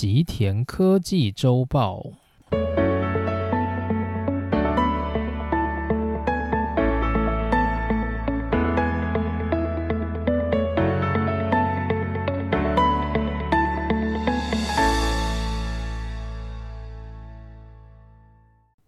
吉田科技周报。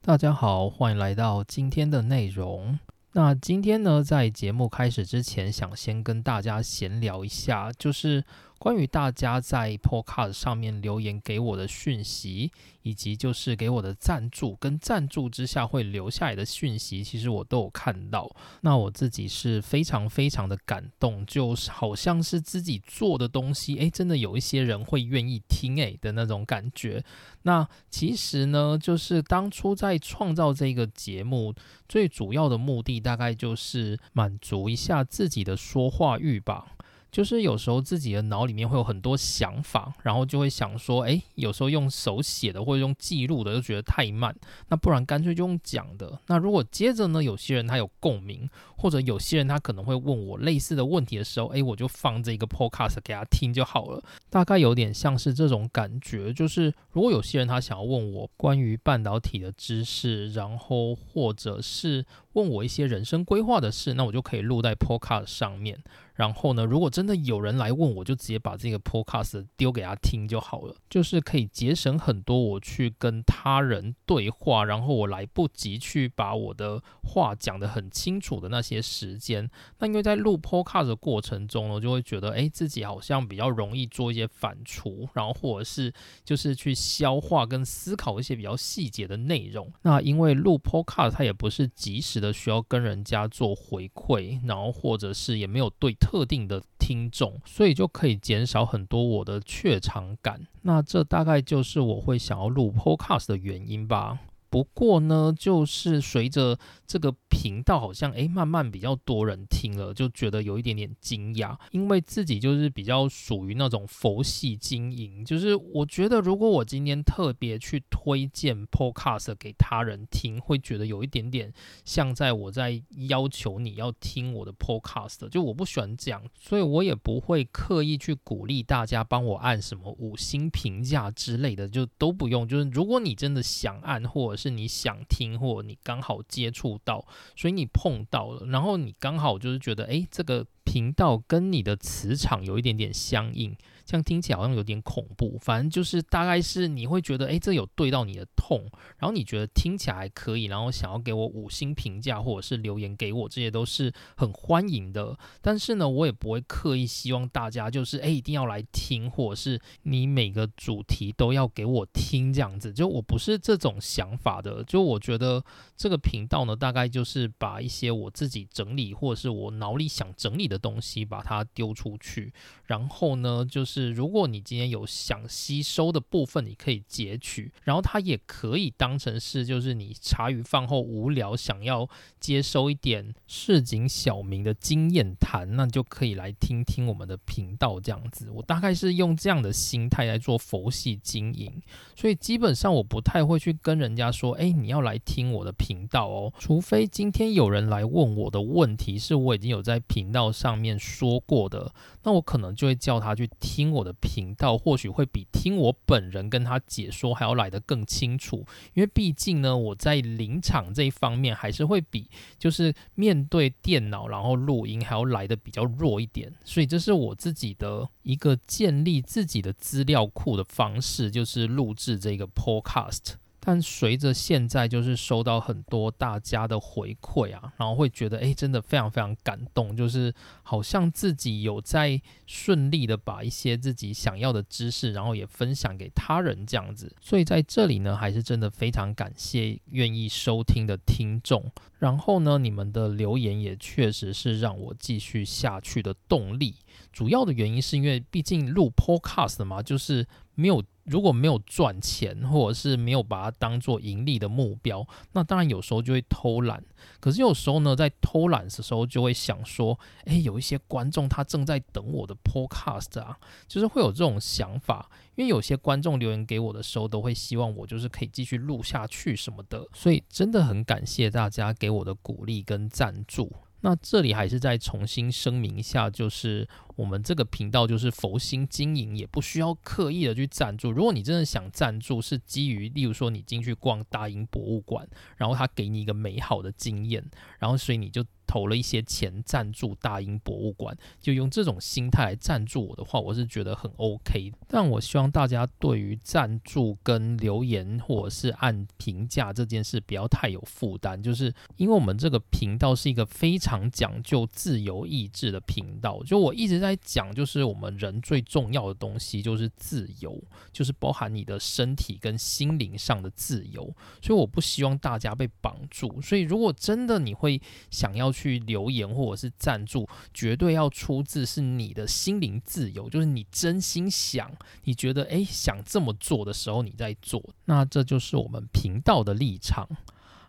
大家好，欢迎来到今天的内容。那今天呢，在节目开始之前，想先跟大家闲聊一下，就是关于大家在 Podcast 上面留言给我的讯息，以及就是给我的赞助跟赞助之下会留下来的讯息，其实我都有看到。那我自己是非常非常的感动，就好像是自己做的东西，诶，真的有一些人会愿意听，诶的那种感觉。那其实呢，就是当初在创造这个节目最主要的目的，大概就是满足一下自己的说话欲吧。就是有时候自己的脑里面会有很多想法，然后就会想说，诶，有时候用手写的或者用记录的，就觉得太慢，那不然干脆就用讲的。那如果接着呢，有些人他有共鸣，或者有些人他可能会问我类似的问题的时候，诶，我就放这个 podcast 给他听就好了。大概有点像是这种感觉，就是如果有些人他想要问我关于半导体的知识，然后或者是问我一些人生规划的事，那我就可以录在 podcast 上面。然后呢，如果真的有人来问，我就直接把这个 podcast 丢给他听就好了，就是可以节省很多我去跟他人对话，然后我来不及去把我的话讲得很清楚的那些时间。那因为在录 podcast 的过程中呢，就会觉得，哎，自己好像比较容易做一些反刍，然后或者是就是去消化跟思考一些比较细节的内容。那因为录 podcast 它也不是及时的需要跟人家做回馈，然后或者是也没有对。特定的听众，所以就可以减少很多我的怯场感。那这大概就是我会想要录 Podcast 的原因吧。不过呢，就是随着这个频道好像诶慢慢比较多人听了，就觉得有一点点惊讶，因为自己就是比较属于那种佛系经营，就是我觉得如果我今天特别去推荐 Podcast 给他人听，会觉得有一点点像在我在要求你要听我的 Podcast，就我不喜欢这样，所以我也不会刻意去鼓励大家帮我按什么五星评价之类的，就都不用。就是如果你真的想按，或者是你想听，或你刚好接触到，所以你碰到了，然后你刚好就是觉得，哎，这个频道跟你的磁场有一点点相应。这样听起来好像有点恐怖，反正就是大概是你会觉得，哎，这有对到你的痛，然后你觉得听起来还可以，然后想要给我五星评价或者是留言给我，这些都是很欢迎的。但是呢，我也不会刻意希望大家就是，哎，一定要来听，或者是你每个主题都要给我听这样子。就我不是这种想法的。就我觉得这个频道呢，大概就是把一些我自己整理或者是我脑里想整理的东西，把它丢出去，然后呢，就是。是，如果你今天有想吸收的部分，你可以截取，然后它也可以当成是，就是你茶余饭后无聊想要接收一点市井小民的经验谈，那就可以来听听我们的频道这样子。我大概是用这样的心态来做佛系经营，所以基本上我不太会去跟人家说，哎，你要来听我的频道哦，除非今天有人来问我的问题是我已经有在频道上面说过的，那我可能就会叫他去听。听我的频道或许会比听我本人跟他解说还要来得更清楚，因为毕竟呢，我在临场这一方面还是会比就是面对电脑然后录音还要来得比较弱一点，所以这是我自己的一个建立自己的资料库的方式，就是录制这个 podcast。但随着现在就是收到很多大家的回馈啊，然后会觉得哎，真的非常非常感动，就是好像自己有在顺利的把一些自己想要的知识，然后也分享给他人这样子。所以在这里呢，还是真的非常感谢愿意收听的听众。然后呢，你们的留言也确实是让我继续下去的动力。主要的原因是因为毕竟录 Podcast 嘛，就是没有。如果没有赚钱，或者是没有把它当做盈利的目标，那当然有时候就会偷懒。可是有时候呢，在偷懒的时候，就会想说：，诶，有一些观众他正在等我的 podcast 啊，就是会有这种想法。因为有些观众留言给我的时候，都会希望我就是可以继续录下去什么的。所以真的很感谢大家给我的鼓励跟赞助。那这里还是再重新声明一下，就是我们这个频道就是佛心经营，也不需要刻意的去赞助。如果你真的想赞助，是基于例如说你进去逛大英博物馆，然后他给你一个美好的经验，然后所以你就。投了一些钱赞助大英博物馆，就用这种心态来赞助我的话，我是觉得很 OK。但我希望大家对于赞助跟留言或者是按评价这件事不要太有负担，就是因为我们这个频道是一个非常讲究自由意志的频道。就我一直在讲，就是我们人最重要的东西就是自由，就是包含你的身体跟心灵上的自由。所以我不希望大家被绑住。所以如果真的你会想要去。去留言或者是赞助，绝对要出自是你的心灵自由，就是你真心想，你觉得诶想这么做的时候，你在做，那这就是我们频道的立场。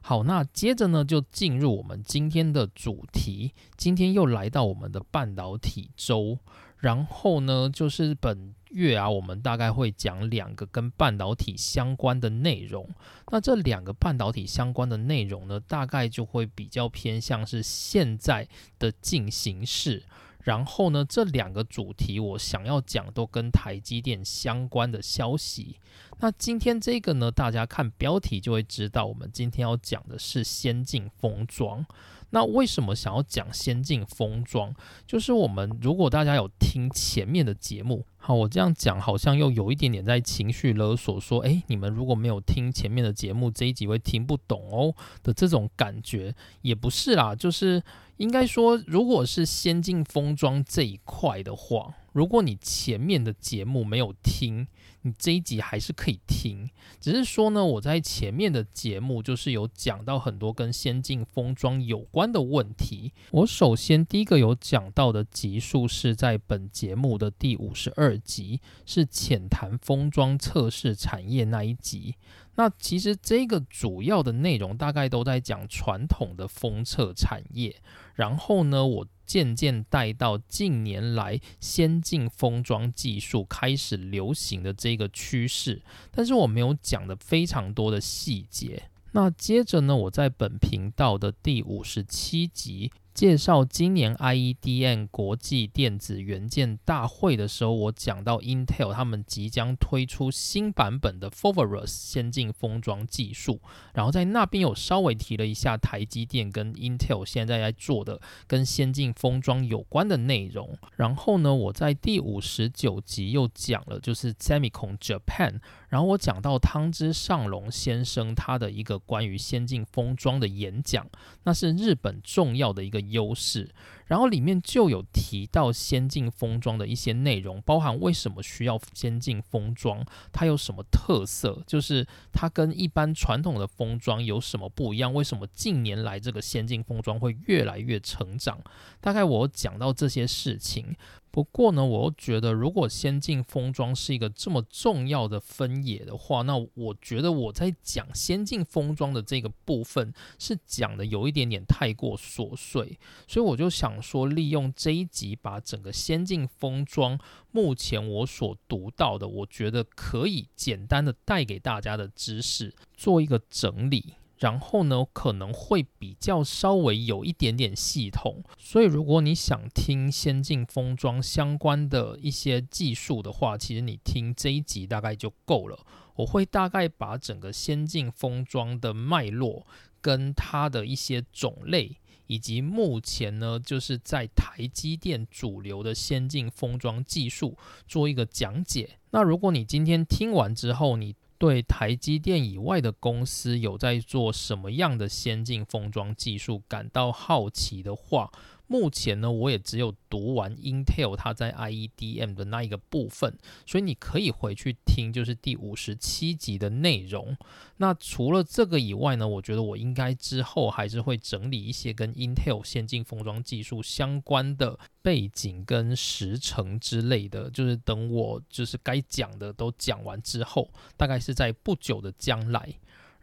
好，那接着呢，就进入我们今天的主题。今天又来到我们的半导体周，然后呢，就是本。月啊，我们大概会讲两个跟半导体相关的内容。那这两个半导体相关的内容呢，大概就会比较偏向是现在的进行式。然后呢，这两个主题我想要讲都跟台积电相关的消息。那今天这个呢，大家看标题就会知道，我们今天要讲的是先进封装。那为什么想要讲先进封装？就是我们如果大家有听前面的节目，好，我这样讲好像又有一点点在情绪勒索，说，诶，你们如果没有听前面的节目，这一集会听不懂哦的这种感觉，也不是啦，就是应该说，如果是先进封装这一块的话，如果你前面的节目没有听。你这一集还是可以听，只是说呢，我在前面的节目就是有讲到很多跟先进封装有关的问题。我首先第一个有讲到的集数是在本节目的第五十二集，是浅谈封装测试产业那一集。那其实这个主要的内容大概都在讲传统的封测产业，然后呢，我。渐渐带到近年来先进封装技术开始流行的这个趋势，但是我没有讲的非常多的细节。那接着呢，我在本频道的第五十七集。介绍今年 IEDM 国际电子元件大会的时候，我讲到 Intel 他们即将推出新版本的 Foveros 先进封装技术，然后在那边有稍微提了一下台积电跟 Intel 现在在做的跟先进封装有关的内容。然后呢，我在第五十九集又讲了就是 Semicon Japan，然后我讲到汤之上龙先生他的一个关于先进封装的演讲，那是日本重要的一个。优势，然后里面就有提到先进封装的一些内容，包含为什么需要先进封装，它有什么特色，就是它跟一般传统的封装有什么不一样？为什么近年来这个先进封装会越来越成长？大概我讲到这些事情。不过呢，我又觉得，如果先进封装是一个这么重要的分野的话，那我觉得我在讲先进封装的这个部分是讲的有一点点太过琐碎，所以我就想说，利用这一集把整个先进封装目前我所读到的，我觉得可以简单的带给大家的知识做一个整理。然后呢，可能会比较稍微有一点点系统，所以如果你想听先进封装相关的一些技术的话，其实你听这一集大概就够了。我会大概把整个先进封装的脉络，跟它的一些种类，以及目前呢就是在台积电主流的先进封装技术做一个讲解。那如果你今天听完之后，你对台积电以外的公司有在做什么样的先进封装技术感到好奇的话，目前呢，我也只有读完 Intel 它在 IEDM 的那一个部分，所以你可以回去听，就是第五十七集的内容。那除了这个以外呢，我觉得我应该之后还是会整理一些跟 Intel 先进封装技术相关的背景跟时程之类的，就是等我就是该讲的都讲完之后，大概是在不久的将来。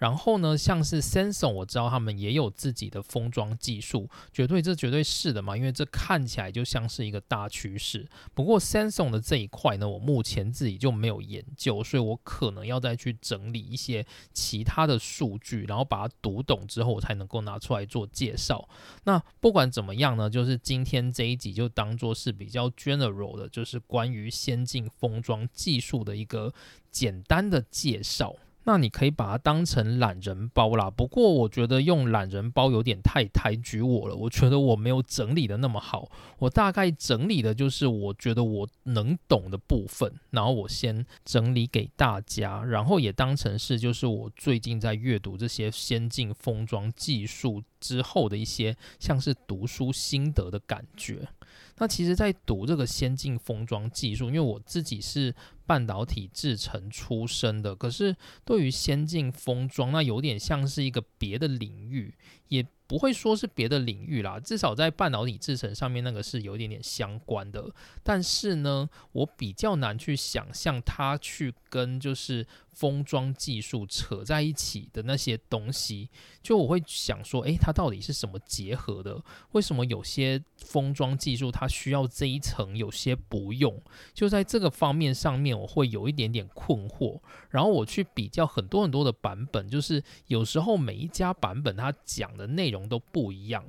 然后呢，像是 Samsung，我知道他们也有自己的封装技术，绝对这绝对是的嘛，因为这看起来就像是一个大趋势。不过 Samsung 的这一块呢，我目前自己就没有研究，所以我可能要再去整理一些其他的数据，然后把它读懂之后，我才能够拿出来做介绍。那不管怎么样呢，就是今天这一集就当做是比较 general 的，就是关于先进封装技术的一个简单的介绍。那你可以把它当成懒人包啦，不过我觉得用懒人包有点太抬举我了，我觉得我没有整理的那么好，我大概整理的就是我觉得我能懂的部分，然后我先整理给大家，然后也当成是就是我最近在阅读这些先进封装技术之后的一些像是读书心得的感觉。那其实，在读这个先进封装技术，因为我自己是半导体制成出身的，可是对于先进封装，那有点像是一个别的领域，也。不会说是别的领域啦，至少在半导体制程上面那个是有一点点相关的。但是呢，我比较难去想象它去跟就是封装技术扯在一起的那些东西。就我会想说，诶，它到底是什么结合的？为什么有些封装技术它需要这一层，有些不用？就在这个方面上面，我会有一点点困惑。然后我去比较很多很多的版本，就是有时候每一家版本它讲的内容。都不一样。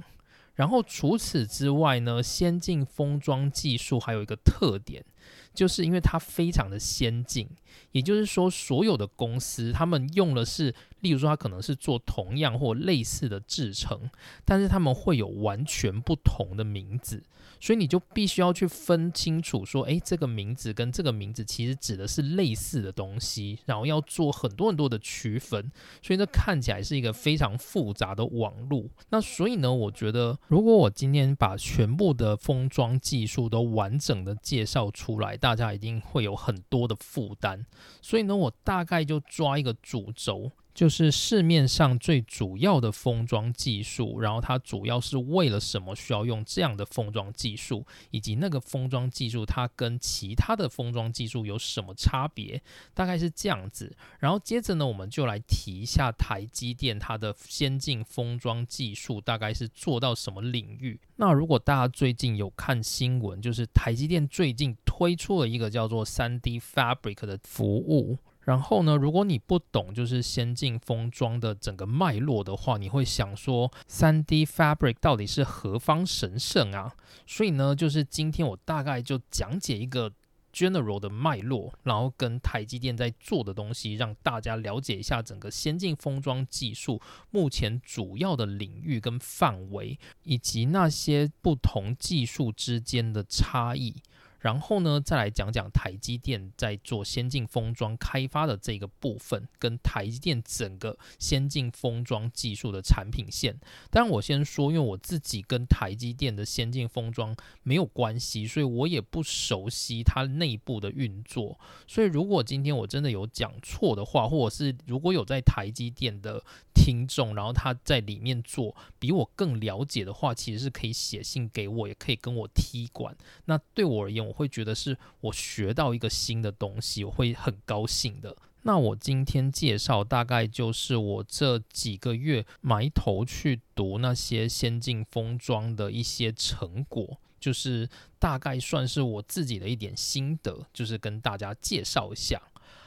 然后除此之外呢，先进封装技术还有一个特点，就是因为它非常的先进，也就是说，所有的公司他们用的是，例如说，它可能是做同样或类似的制成，但是他们会有完全不同的名字。所以你就必须要去分清楚，说，诶，这个名字跟这个名字其实指的是类似的东西，然后要做很多很多的区分，所以这看起来是一个非常复杂的网路。那所以呢，我觉得如果我今天把全部的封装技术都完整的介绍出来，大家一定会有很多的负担。所以呢，我大概就抓一个主轴。就是市面上最主要的封装技术，然后它主要是为了什么需要用这样的封装技术，以及那个封装技术它跟其他的封装技术有什么差别，大概是这样子。然后接着呢，我们就来提一下台积电它的先进封装技术大概是做到什么领域。那如果大家最近有看新闻，就是台积电最近推出了一个叫做三 D Fabric 的服务。然后呢，如果你不懂就是先进封装的整个脉络的话，你会想说，三 D Fabric 到底是何方神圣啊？所以呢，就是今天我大概就讲解一个 general 的脉络，然后跟台积电在做的东西，让大家了解一下整个先进封装技术目前主要的领域跟范围，以及那些不同技术之间的差异。然后呢，再来讲讲台积电在做先进封装开发的这个部分，跟台积电整个先进封装技术的产品线。当然，我先说，因为我自己跟台积电的先进封装没有关系，所以我也不熟悉它内部的运作。所以，如果今天我真的有讲错的话，或者是如果有在台积电的听众，然后他在里面做比我更了解的话，其实是可以写信给我，也可以跟我踢馆。那对我而言，我会觉得是我学到一个新的东西，我会很高兴的。那我今天介绍大概就是我这几个月埋头去读那些先进封装的一些成果，就是大概算是我自己的一点心得，就是跟大家介绍一下。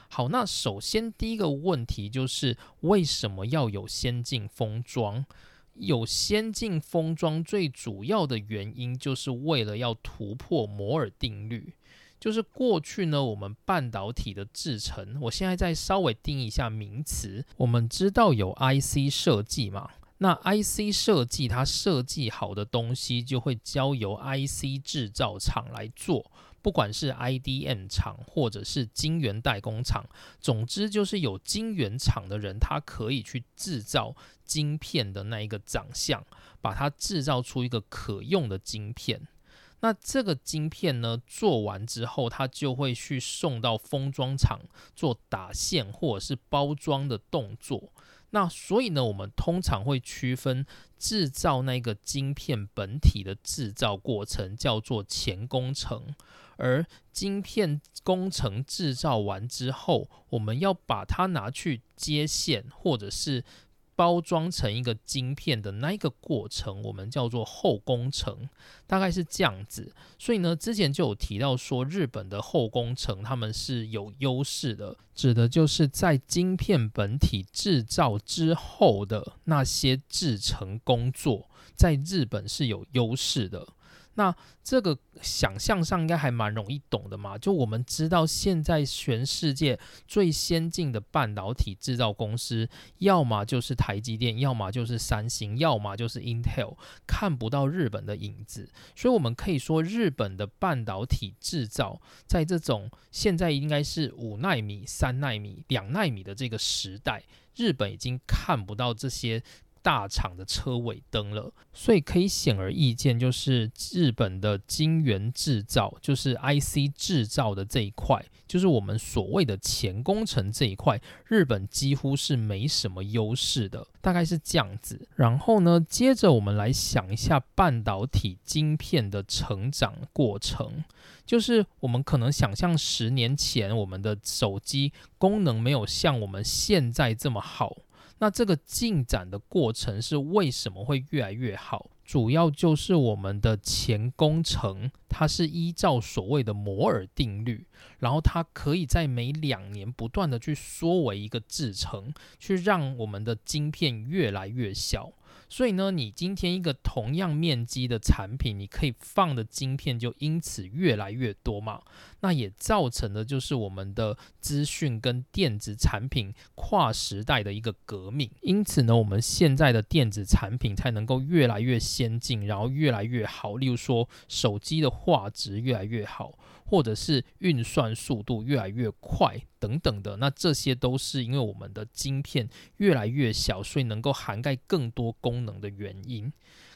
好，那首先第一个问题就是为什么要有先进封装？有先进封装最主要的原因，就是为了要突破摩尔定律。就是过去呢，我们半导体的制程，我现在再稍微定一下名词。我们知道有 IC 设计嘛？那 IC 设计它设计好的东西，就会交由 IC 制造厂来做。不管是 IDM 厂或者是晶圆代工厂，总之就是有晶圆厂的人，他可以去制造晶片的那一个长相，把它制造出一个可用的晶片。那这个晶片呢，做完之后，它就会去送到封装厂做打线或者是包装的动作。那所以呢，我们通常会区分制造那个晶片本体的制造过程叫做前工程。而晶片工程制造完之后，我们要把它拿去接线，或者是。包装成一个晶片的那一个过程，我们叫做后工程，大概是这样子。所以呢，之前就有提到说，日本的后工程他们是有优势的，指的就是在晶片本体制造之后的那些制成工作，在日本是有优势的。那这个想象上应该还蛮容易懂的嘛？就我们知道，现在全世界最先进的半导体制造公司，要么就是台积电，要么就是三星，要么就是 Intel，看不到日本的影子。所以，我们可以说，日本的半导体制造，在这种现在应该是五纳米、三纳米、两纳米的这个时代，日本已经看不到这些。大厂的车尾灯了，所以可以显而易见，就是日本的晶圆制造，就是 IC 制造的这一块，就是我们所谓的前工程这一块，日本几乎是没什么优势的，大概是这样子。然后呢，接着我们来想一下半导体晶片的成长过程，就是我们可能想象十年前我们的手机功能没有像我们现在这么好。那这个进展的过程是为什么会越来越好？主要就是我们的前工程，它是依照所谓的摩尔定律，然后它可以在每两年不断的去缩为一个制程，去让我们的晶片越来越小。所以呢，你今天一个同样面积的产品，你可以放的晶片就因此越来越多嘛。那也造成的就是我们的资讯跟电子产品跨时代的一个革命。因此呢，我们现在的电子产品才能够越来越先进，然后越来越好。例如说，手机的画质越来越好。或者是运算速度越来越快等等的，那这些都是因为我们的晶片越来越小，所以能够涵盖更多功能的原因。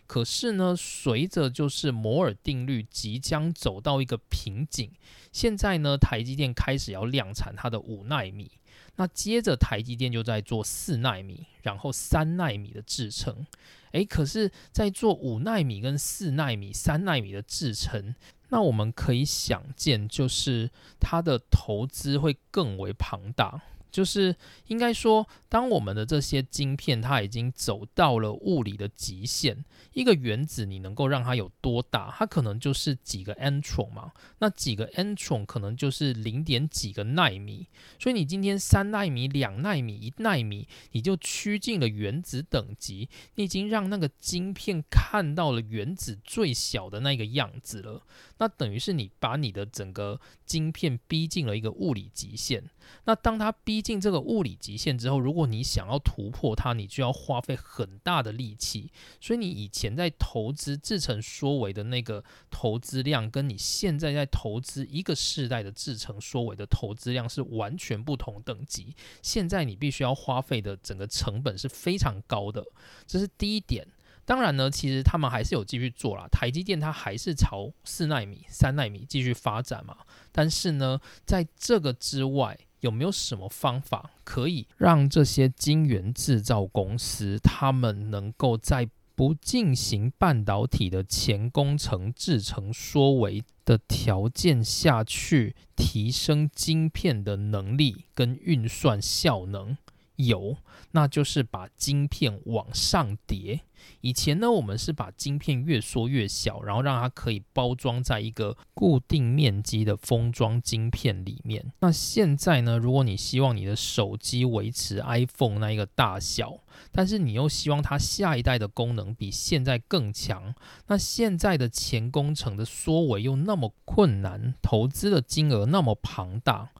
可是呢，随着就是摩尔定律即将走到一个瓶颈，现在呢，台积电开始要量产它的五纳米，那接着台积电就在做四纳米，然后三纳米的制程。诶，可是，在做五纳米跟四纳米、三纳米的制程。那我们可以想见，就是它的投资会更为庞大。就是应该说，当我们的这些晶片它已经走到了物理的极限，一个原子你能够让它有多大？它可能就是几个 n 宠嘛。那几个 n 宠可能就是零点几个纳米。所以你今天三纳米、两纳米、一纳米，你就趋近了原子等级。你已经让那个晶片看到了原子最小的那个样子了。那等于是你把你的整个晶片逼近了一个物理极限。那当它逼近这个物理极限之后，如果你想要突破它，你就要花费很大的力气。所以你以前在投资制成缩微的那个投资量，跟你现在在投资一个世代的制成缩微的投资量是完全不同等级。现在你必须要花费的整个成本是非常高的，这是第一点。当然呢，其实他们还是有继续做啦。台积电它还是朝四纳米、三纳米继续发展嘛。但是呢，在这个之外，有没有什么方法可以让这些晶圆制造公司，他们能够在不进行半导体的前工程制成缩微的条件下去提升晶片的能力跟运算效能？有，那就是把晶片往上叠。以前呢，我们是把晶片越缩越小，然后让它可以包装在一个固定面积的封装晶片里面。那现在呢，如果你希望你的手机维持 iPhone 那一个大小，但是你又希望它下一代的功能比现在更强，那现在的前工程的缩微又那么困难，投资的金额那么庞大，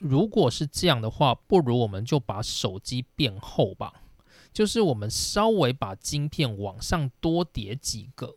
如果是这样的话，不如我们就把手机变厚吧，就是我们稍微把晶片往上多叠几个。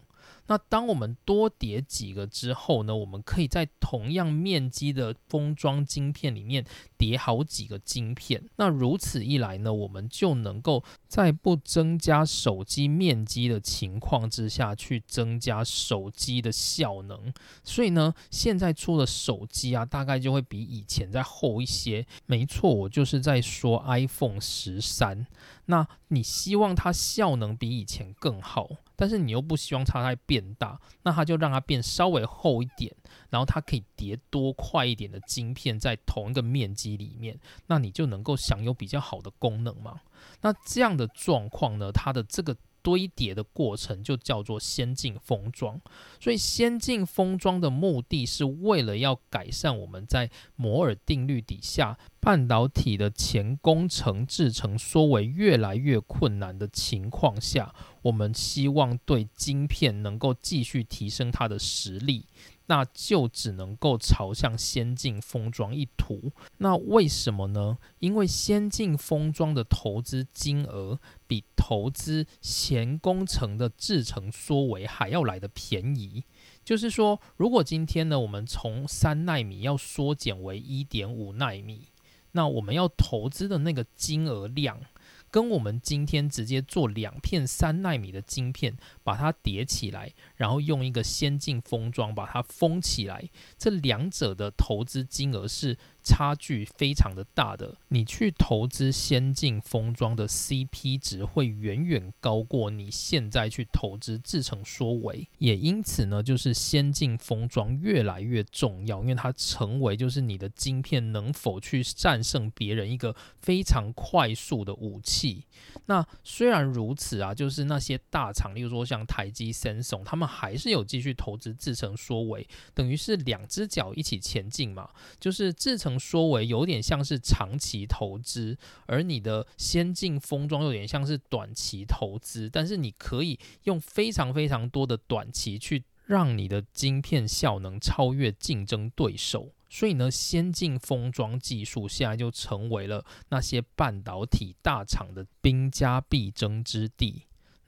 那当我们多叠几个之后呢，我们可以在同样面积的封装晶片里面叠好几个晶片。那如此一来呢，我们就能够在不增加手机面积的情况之下去增加手机的效能。所以呢，现在出的手机啊，大概就会比以前再厚一些。没错，我就是在说 iPhone 十三。那你希望它效能比以前更好，但是你又不希望它再变大，那它就让它变稍微厚一点，然后它可以叠多快一点的晶片在同一个面积里面，那你就能够享有比较好的功能嘛？那这样的状况呢，它的这个。堆叠的过程就叫做先进封装，所以先进封装的目的是为了要改善我们在摩尔定律底下半导体的前工程制成缩为越来越困难的情况下，我们希望对晶片能够继续提升它的实力。那就只能够朝向先进封装一图。那为什么呢？因为先进封装的投资金额比投资前工程的制程缩为还要来的便宜。就是说，如果今天呢，我们从三纳米要缩减为一点五纳米，那我们要投资的那个金额量。跟我们今天直接做两片三纳米的晶片，把它叠起来，然后用一个先进封装把它封起来，这两者的投资金额是。差距非常的大的，你去投资先进封装的 CP 值会远远高过你现在去投资制成缩微，也因此呢，就是先进封装越来越重要，因为它成为就是你的晶片能否去战胜别人一个非常快速的武器。那虽然如此啊，就是那些大厂，例如说像像台积、三松，他们还是有继续投资制成缩微，等于是两只脚一起前进嘛，就是制成。说为有点像是长期投资，而你的先进封装有点像是短期投资，但是你可以用非常非常多的短期去让你的晶片效能超越竞争对手，所以呢，先进封装技术现在就成为了那些半导体大厂的兵家必争之地。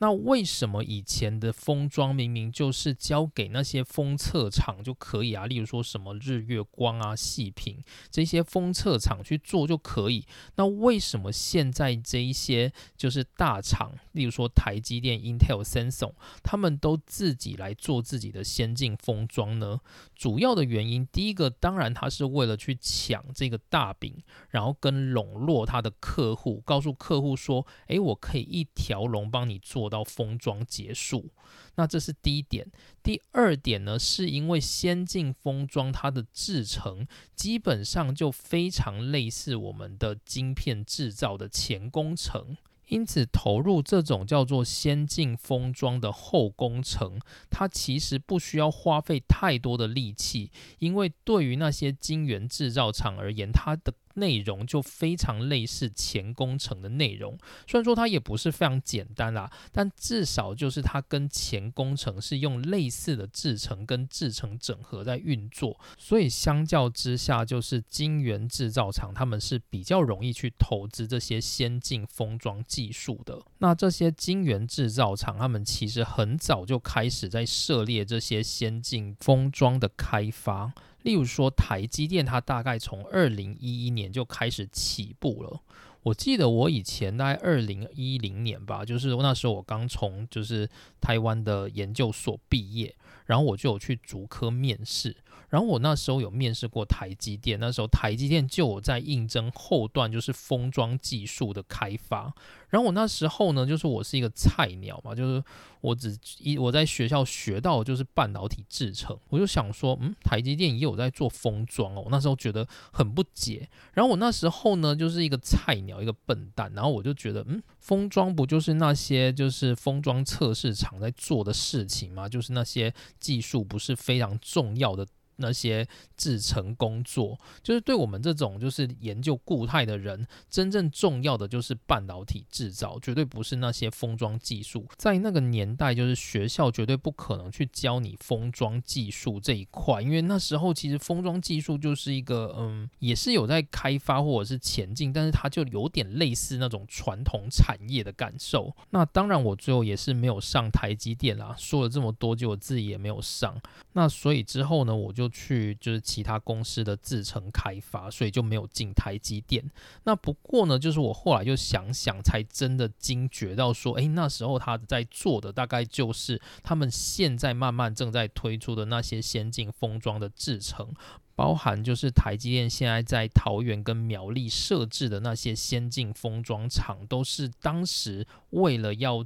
那为什么以前的封装明明就是交给那些封测厂就可以啊？例如说什么日月光啊、细品这些封测厂去做就可以。那为什么现在这一些就是大厂，例如说台积电、Intel、Samsung，他们都自己来做自己的先进封装呢？主要的原因，第一个当然它是为了去抢这个大饼，然后跟笼络他的客户，告诉客户说：“诶，我可以一条龙帮你做。”到封装结束，那这是第一点。第二点呢，是因为先进封装它的制程基本上就非常类似我们的晶片制造的前工程，因此投入这种叫做先进封装的后工程，它其实不需要花费太多的力气，因为对于那些晶圆制造厂而言，它的内容就非常类似前工程的内容，虽然说它也不是非常简单啦，但至少就是它跟前工程是用类似的制程跟制程整合在运作，所以相较之下，就是晶圆制造厂他们是比较容易去投资这些先进封装技术的。那这些晶圆制造厂，他们其实很早就开始在涉猎这些先进封装的开发。例如说，台积电它大概从二零一一年就开始起步了。我记得我以前大概二零一零年吧，就是那时候我刚从就是台湾的研究所毕业，然后我就有去竹科面试。然后我那时候有面试过台积电，那时候台积电就有在应征后段，就是封装技术的开发。然后我那时候呢，就是我是一个菜鸟嘛，就是我只一我在学校学到就是半导体制成，我就想说，嗯，台积电也有在做封装哦。我那时候觉得很不解。然后我那时候呢，就是一个菜鸟，一个笨蛋。然后我就觉得，嗯，封装不就是那些就是封装测试厂在做的事情吗？就是那些技术不是非常重要的。那些制成工作，就是对我们这种就是研究固态的人，真正重要的就是半导体制造，绝对不是那些封装技术。在那个年代，就是学校绝对不可能去教你封装技术这一块，因为那时候其实封装技术就是一个嗯，也是有在开发或者是前进，但是它就有点类似那种传统产业的感受。那当然，我最后也是没有上台积电啦。说了这么多，就我自己也没有上。那所以之后呢，我就。去就是其他公司的制成开发，所以就没有进台积电。那不过呢，就是我后来就想想，才真的惊觉到说，诶，那时候他在做的大概就是他们现在慢慢正在推出的那些先进封装的制程。包含就是台积电现在在桃园跟苗栗设置的那些先进封装厂，都是当时为了要。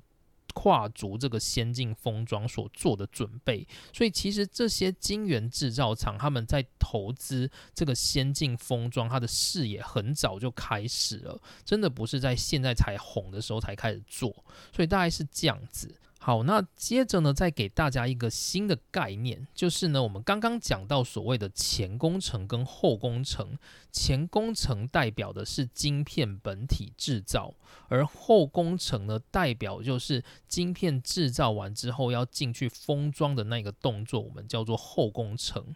跨足这个先进封装所做的准备，所以其实这些晶圆制造厂他们在投资这个先进封装，它的视野很早就开始了，真的不是在现在才红的时候才开始做，所以大概是这样子。好，那接着呢，再给大家一个新的概念，就是呢，我们刚刚讲到所谓的前工程跟后工程，前工程代表的是晶片本体制造，而后工程呢，代表就是晶片制造完之后要进去封装的那个动作，我们叫做后工程。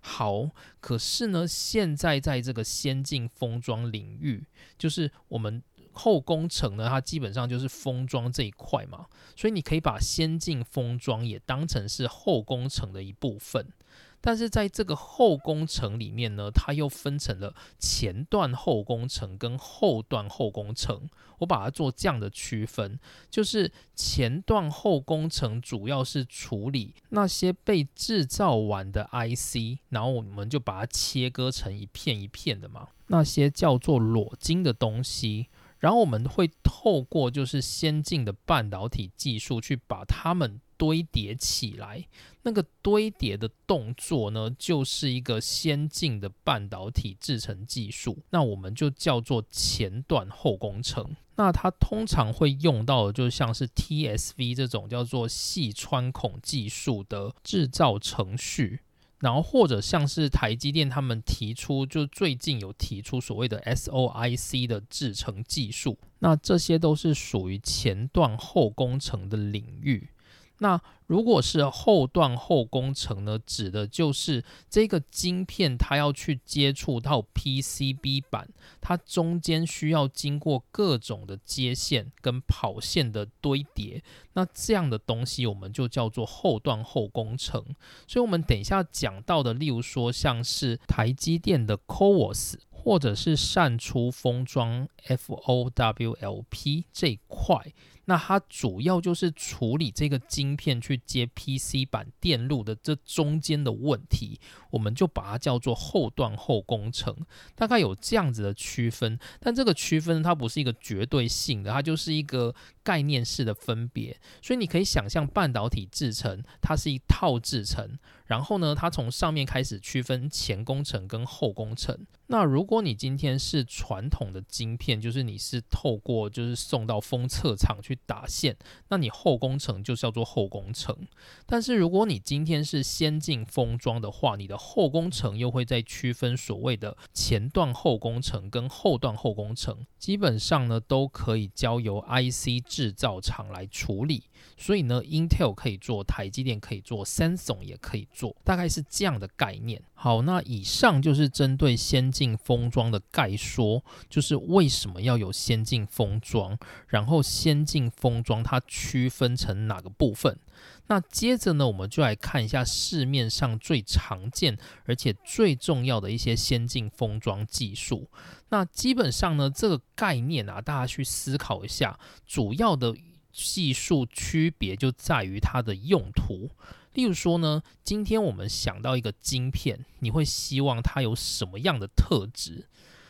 好，可是呢，现在在这个先进封装领域，就是我们。后工程呢，它基本上就是封装这一块嘛，所以你可以把先进封装也当成是后工程的一部分。但是在这个后工程里面呢，它又分成了前段后工程跟后段后工程。我把它做这样的区分，就是前段后工程主要是处理那些被制造完的 IC，然后我们就把它切割成一片一片的嘛，那些叫做裸晶的东西。然后我们会透过就是先进的半导体技术去把它们堆叠起来，那个堆叠的动作呢，就是一个先进的半导体制成技术，那我们就叫做前段后工程。那它通常会用到的就像是 TSV 这种叫做细穿孔技术的制造程序。然后或者像是台积电他们提出，就最近有提出所谓的 SOIC 的制程技术，那这些都是属于前段后工程的领域。那如果是后段后工程呢，指的就是这个晶片它要去接触到 PCB 板，它中间需要经过各种的接线跟跑线的堆叠，那这样的东西我们就叫做后段后工程。所以，我们等一下讲到的，例如说像是台积电的 CoWoS，或者是善出封装 FOWLP 这一块。那它主要就是处理这个晶片去接 PC 板电路的这中间的问题，我们就把它叫做后段后工程，大概有这样子的区分。但这个区分它不是一个绝对性的，它就是一个概念式的分别。所以你可以想象半导体制成，它是一套制成。然后呢，它从上面开始区分前工程跟后工程。那如果你今天是传统的晶片，就是你是透过就是送到封测厂去打线，那你后工程就叫做后工程。但是如果你今天是先进封装的话，你的后工程又会再区分所谓的前段后工程跟后段后工程，基本上呢都可以交由 IC 制造厂来处理。所以呢，Intel 可以做，台积电可以做，Samsung 也可以做，大概是这样的概念。好，那以上就是针对先进封装的概说，就是为什么要有先进封装，然后先进封装它区分成哪个部分。那接着呢，我们就来看一下市面上最常见而且最重要的一些先进封装技术。那基本上呢，这个概念啊，大家去思考一下，主要的。技术区别就在于它的用途。例如说呢，今天我们想到一个晶片，你会希望它有什么样的特质？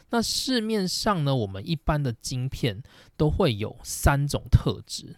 那市面上呢，我们一般的晶片都会有三种特质。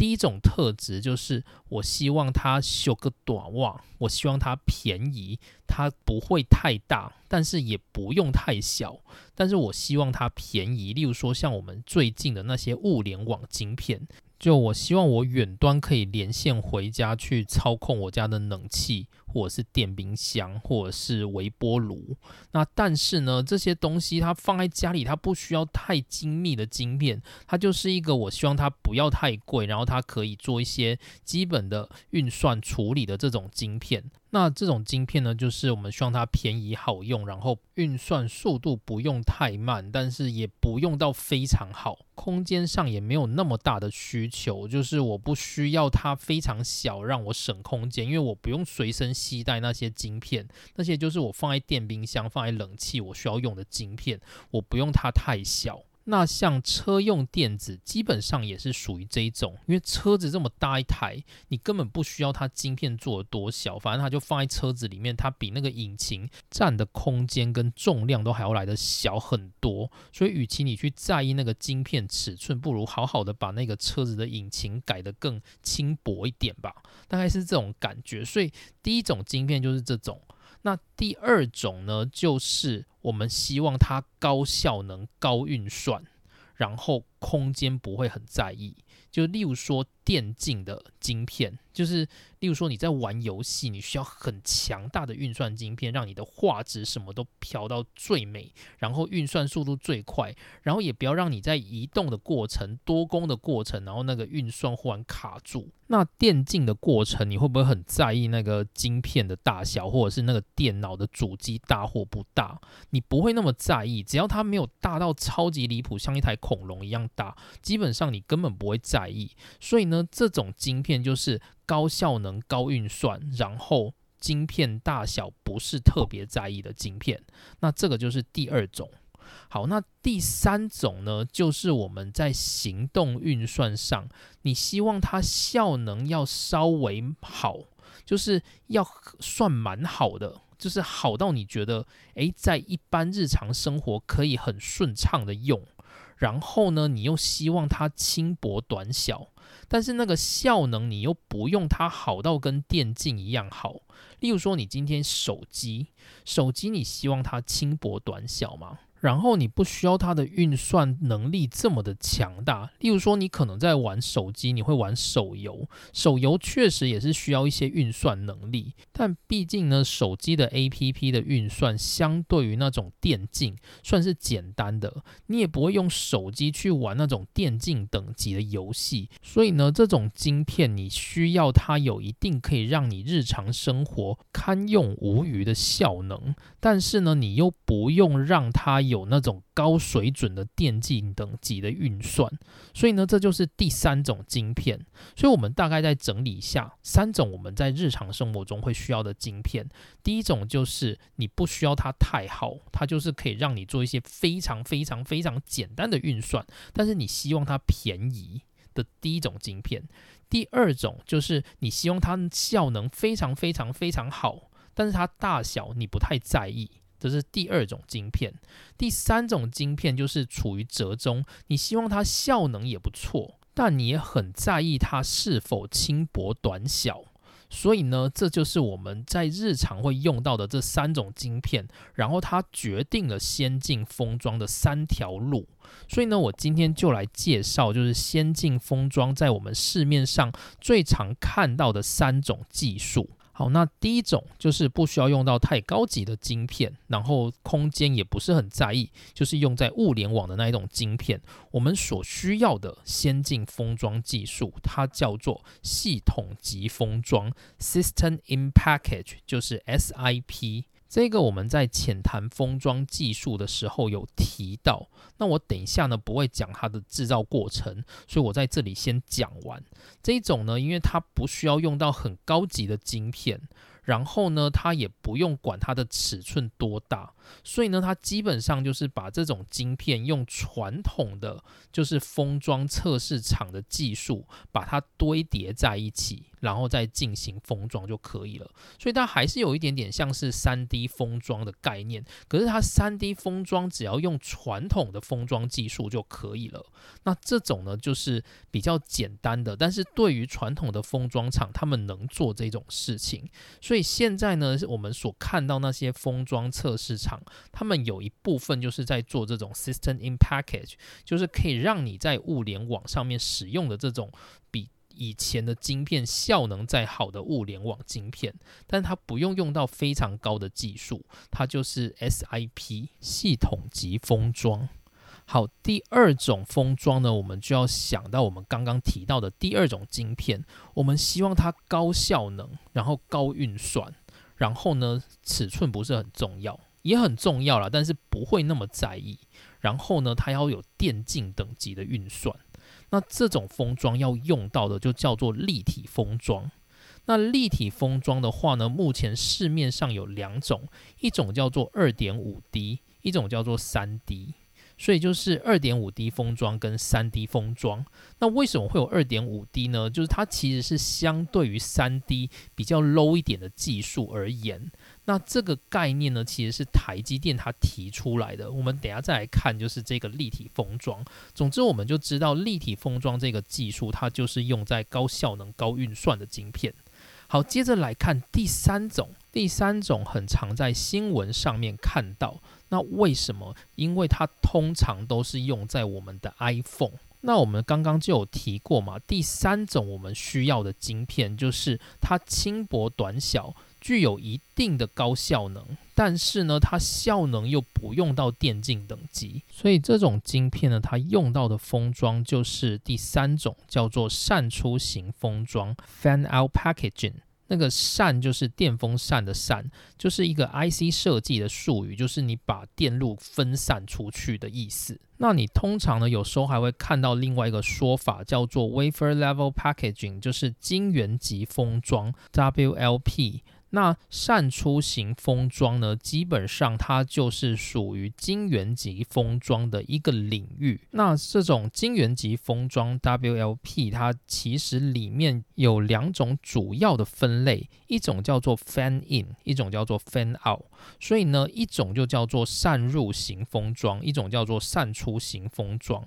第一种特质就是我希望它修个短袜，我希望它便宜，它不会太大，但是也不用太小，但是我希望它便宜。例如说像我们最近的那些物联网晶片。就我希望我远端可以连线回家去操控我家的冷气，或者是电冰箱，或者是微波炉。那但是呢，这些东西它放在家里，它不需要太精密的晶片，它就是一个我希望它不要太贵，然后它可以做一些基本的运算处理的这种晶片。那这种晶片呢，就是我们希望它便宜好用，然后运算速度不用太慢，但是也不用到非常好，空间上也没有那么大的需求，就是我不需要它非常小，让我省空间，因为我不用随身期待那些晶片，那些就是我放在电冰箱、放在冷气我需要用的晶片，我不用它太小。那像车用电子，基本上也是属于这一种，因为车子这么大一台，你根本不需要它晶片做的多小，反正它就放在车子里面，它比那个引擎占的空间跟重量都还要来的小很多。所以，与其你去在意那个晶片尺寸，不如好好的把那个车子的引擎改得更轻薄一点吧，大概是这种感觉。所以，第一种晶片就是这种。那第二种呢，就是我们希望它高效能、高运算，然后空间不会很在意。就例如说电竞的晶片，就是例如说你在玩游戏，你需要很强大的运算晶片，让你的画质什么都调到最美，然后运算速度最快，然后也不要让你在移动的过程、多工的过程，然后那个运算忽然卡住。那电竞的过程，你会不会很在意那个晶片的大小，或者是那个电脑的主机大或不大？你不会那么在意，只要它没有大到超级离谱，像一台恐龙一样大，基本上你根本不会在意。所以呢这种晶片就是高效能、高运算，然后晶片大小不是特别在意的晶片。那这个就是第二种。好，那第三种呢，就是我们在行动运算上，你希望它效能要稍微好，就是要算蛮好的，就是好到你觉得，诶，在一般日常生活可以很顺畅的用。然后呢，你又希望它轻薄短小，但是那个效能你又不用它好到跟电竞一样好。例如说，你今天手机，手机你希望它轻薄短小吗？然后你不需要它的运算能力这么的强大。例如说，你可能在玩手机，你会玩手游，手游确实也是需要一些运算能力。但毕竟呢，手机的 APP 的运算相对于那种电竞算是简单的，你也不会用手机去玩那种电竞等级的游戏。所以呢，这种晶片你需要它有一定可以让你日常生活堪用无余的效能，但是呢，你又不用让它。有那种高水准的电竞等级的运算，所以呢，这就是第三种晶片。所以我们大概再整理一下三种我们在日常生活中会需要的晶片。第一种就是你不需要它太好，它就是可以让你做一些非常非常非常简单的运算，但是你希望它便宜的第一种晶片。第二种就是你希望它效能非常非常非常好，但是它大小你不太在意。这是第二种晶片，第三种晶片就是处于折中，你希望它效能也不错，但你也很在意它是否轻薄短小。所以呢，这就是我们在日常会用到的这三种晶片，然后它决定了先进封装的三条路。所以呢，我今天就来介绍，就是先进封装在我们市面上最常看到的三种技术。好，那第一种就是不需要用到太高级的晶片，然后空间也不是很在意，就是用在物联网的那一种晶片。我们所需要的先进封装技术，它叫做系统级封装 （System in Package），就是 SIP。这个我们在浅谈封装技术的时候有提到，那我等一下呢不会讲它的制造过程，所以我在这里先讲完这一种呢，因为它不需要用到很高级的晶片。然后呢，它也不用管它的尺寸多大，所以呢，它基本上就是把这种晶片用传统的就是封装测试厂的技术把它堆叠在一起，然后再进行封装就可以了。所以它还是有一点点像是三 D 封装的概念，可是它三 D 封装只要用传统的封装技术就可以了。那这种呢，就是比较简单的，但是对于传统的封装厂，他们能做这种事情。所以现在呢，我们所看到那些封装测试厂，他们有一部分就是在做这种 system in package，就是可以让你在物联网上面使用的这种比以前的晶片效能再好的物联网晶片，但它不用用到非常高的技术，它就是 SIP 系统级封装。好，第二种封装呢，我们就要想到我们刚刚提到的第二种晶片，我们希望它高效能，然后高运算，然后呢，尺寸不是很重要，也很重要啦，但是不会那么在意。然后呢，它要有电竞等级的运算。那这种封装要用到的就叫做立体封装。那立体封装的话呢，目前市面上有两种，一种叫做二点五 D，一种叫做三 D。所以就是二点五 D 封装跟三 D 封装。那为什么会有二点五 D 呢？就是它其实是相对于三 D 比较 low 一点的技术而言。那这个概念呢，其实是台积电它提出来的。我们等下再来看，就是这个立体封装。总之，我们就知道立体封装这个技术，它就是用在高效能、高运算的晶片。好，接着来看第三种，第三种很常在新闻上面看到。那为什么？因为它通常都是用在我们的 iPhone。那我们刚刚就有提过嘛，第三种我们需要的晶片就是它轻薄短小。具有一定的高效能，但是呢，它效能又不用到电竞等级，所以这种晶片呢，它用到的封装就是第三种，叫做扇出型封装 （fan out packaging）。那个扇就是电风扇的扇，就是一个 IC 设计的术语，就是你把电路分散出去的意思。那你通常呢，有时候还会看到另外一个说法，叫做 wafer level packaging，就是晶圆级封装 （WLP）。那扇出型封装呢，基本上它就是属于晶圆级封装的一个领域。那这种晶圆级封装 WLP，它其实里面有两种主要的分类，一种叫做 fan in，一种叫做 fan out。所以呢，一种就叫做散入型封装，一种叫做散出型封装。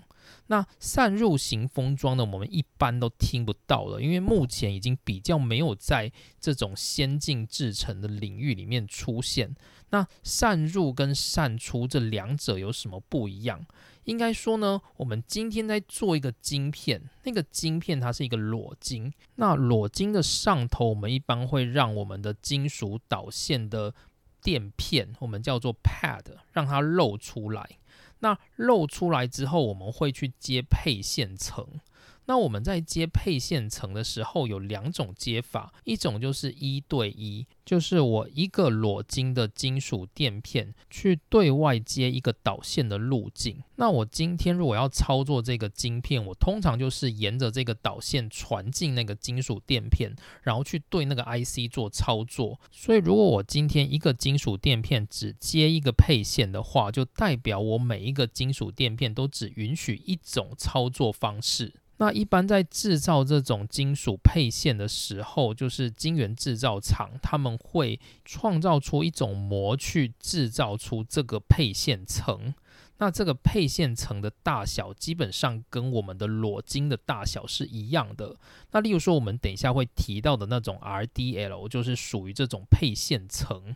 那散入型封装呢，我们一般都听不到了，因为目前已经比较没有在这种先进制程的领域里面出现。那散入跟散出这两者有什么不一样？应该说呢，我们今天在做一个晶片，那个晶片它是一个裸晶，那裸晶的上头，我们一般会让我们的金属导线的垫片，我们叫做 pad，让它露出来。那露出来之后，我们会去接配线层。那我们在接配线层的时候，有两种接法，一种就是一对一。就是我一个裸晶的金属垫片去对外接一个导线的路径。那我今天如果要操作这个晶片，我通常就是沿着这个导线传进那个金属垫片，然后去对那个 IC 做操作。所以如果我今天一个金属垫片只接一个配线的话，就代表我每一个金属垫片都只允许一种操作方式。那一般在制造这种金属配线的时候，就是晶圆制造厂他们会创造出一种膜去制造出这个配线层。那这个配线层的大小基本上跟我们的裸晶的大小是一样的。那例如说，我们等一下会提到的那种 RDL，就是属于这种配线层。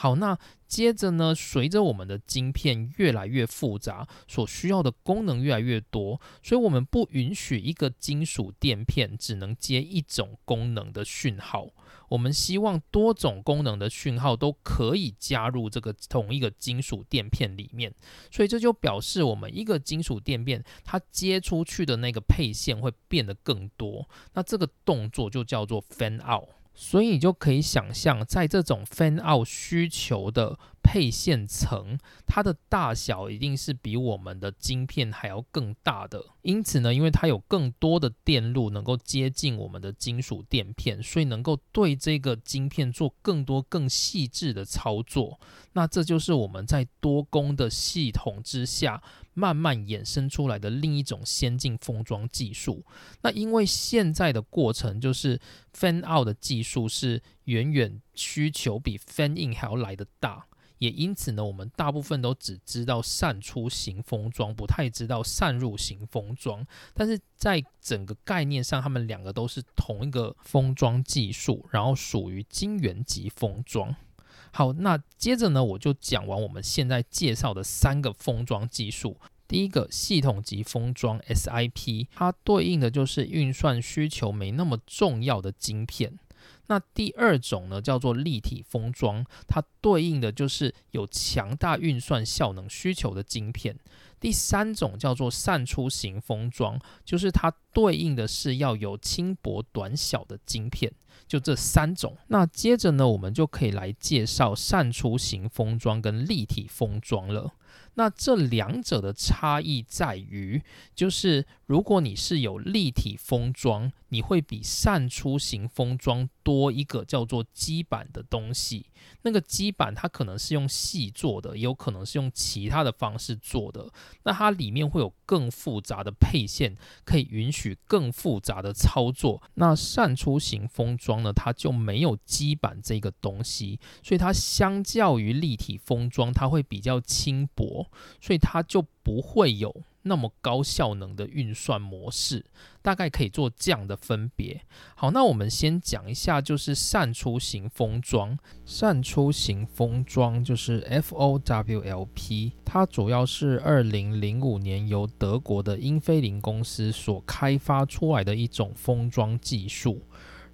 好，那接着呢，随着我们的晶片越来越复杂，所需要的功能越来越多，所以我们不允许一个金属垫片只能接一种功能的讯号。我们希望多种功能的讯号都可以加入这个同一个金属垫片里面，所以这就表示我们一个金属垫片它接出去的那个配线会变得更多，那这个动作就叫做 fan out。所以你就可以想象，在这种 fan out 需求的。配线层，它的大小一定是比我们的晶片还要更大的。因此呢，因为它有更多的电路能够接近我们的金属垫片，所以能够对这个晶片做更多更细致的操作。那这就是我们在多工的系统之下慢慢衍生出来的另一种先进封装技术。那因为现在的过程就是 fan out 的技术是远远需求比 fan in 还要来的大。也因此呢，我们大部分都只知道散出型封装，不太知道散入型封装。但是在整个概念上，他们两个都是同一个封装技术，然后属于晶圆级封装。好，那接着呢，我就讲完我们现在介绍的三个封装技术。第一个系统级封装 SIP，它对应的就是运算需求没那么重要的晶片。那第二种呢，叫做立体封装，它对应的就是有强大运算效能需求的晶片。第三种叫做散出型封装，就是它对应的是要有轻薄短小的晶片。就这三种。那接着呢，我们就可以来介绍散出型封装跟立体封装了。那这两者的差异在于，就是如果你是有立体封装，你会比扇出型封装多一个叫做基板的东西。那个基板它可能是用细做的，也有可能是用其他的方式做的。那它里面会有更复杂的配线，可以允许更复杂的操作。那扇出型封装呢，它就没有基板这个东西，所以它相较于立体封装，它会比较轻薄，所以它就不会有。那么高效能的运算模式，大概可以做这样的分别。好，那我们先讲一下，就是扇出型封装。扇出型封装就是 FOWLP，它主要是二零零五年由德国的英飞凌公司所开发出来的一种封装技术。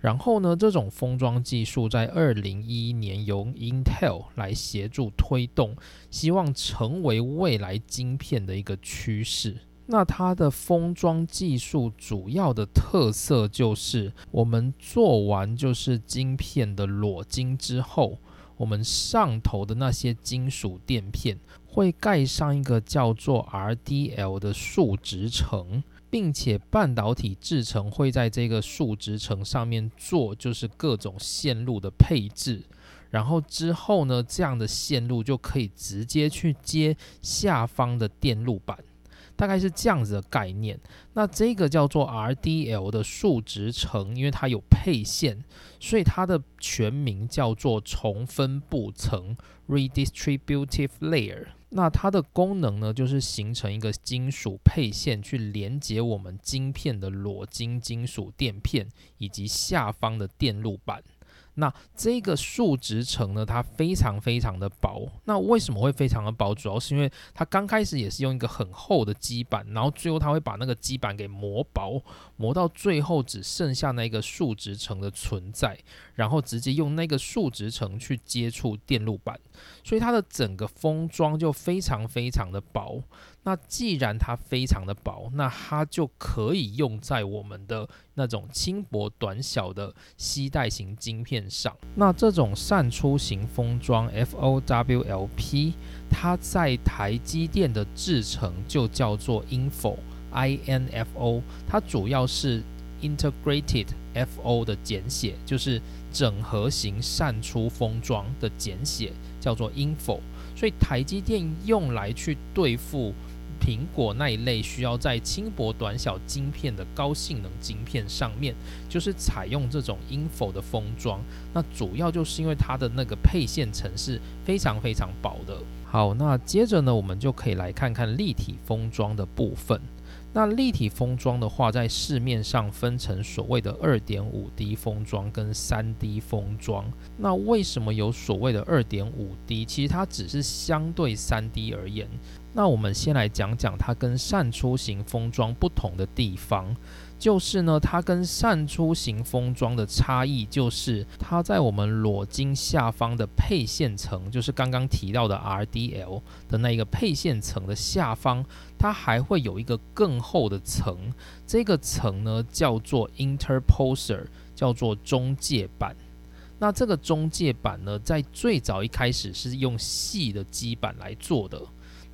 然后呢，这种封装技术在二零一一年由 Intel 来协助推动，希望成为未来晶片的一个趋势。那它的封装技术主要的特色就是，我们做完就是晶片的裸晶之后，我们上头的那些金属垫片会盖上一个叫做 RDL 的树脂层。并且半导体制成会在这个数值层上面做，就是各种线路的配置，然后之后呢，这样的线路就可以直接去接下方的电路板，大概是这样子的概念。那这个叫做 RDL 的数值层，因为它有配线，所以它的全名叫做重分布层 （Redistributive Layer）。那它的功能呢，就是形成一个金属配线，去连接我们晶片的裸晶金属垫片以及下方的电路板。那这个树脂层呢，它非常非常的薄。那为什么会非常的薄？主要是因为它刚开始也是用一个很厚的基板，然后最后它会把那个基板给磨薄，磨到最后只剩下那个树脂层的存在，然后直接用那个树脂层去接触电路板，所以它的整个封装就非常非常的薄。那既然它非常的薄，那它就可以用在我们的那种轻薄短小的吸带型晶片上。那这种扇出型封装 FOWLP，它在台积电的制程就叫做 INFO，INFO，它主要是 Integrated FO 的简写，就是整合型扇出封装的简写，叫做 INFO。所以台积电用来去对付。苹果那一类需要在轻薄短小晶片的高性能晶片上面，就是采用这种 InFO 的封装。那主要就是因为它的那个配线层是非常非常薄的。好，那接着呢，我们就可以来看看立体封装的部分。那立体封装的话，在市面上分成所谓的二点五 D 封装跟三 D 封装。那为什么有所谓的二点五 D？其实它只是相对三 D 而言。那我们先来讲讲它跟扇出型封装不同的地方，就是呢，它跟扇出型封装的差异就是它在我们裸晶下方的配线层，就是刚刚提到的 RDL 的那一个配线层的下方，它还会有一个更厚的层，这个层呢叫做 interposer，叫做中介板。那这个中介板呢，在最早一开始是用细的基板来做的。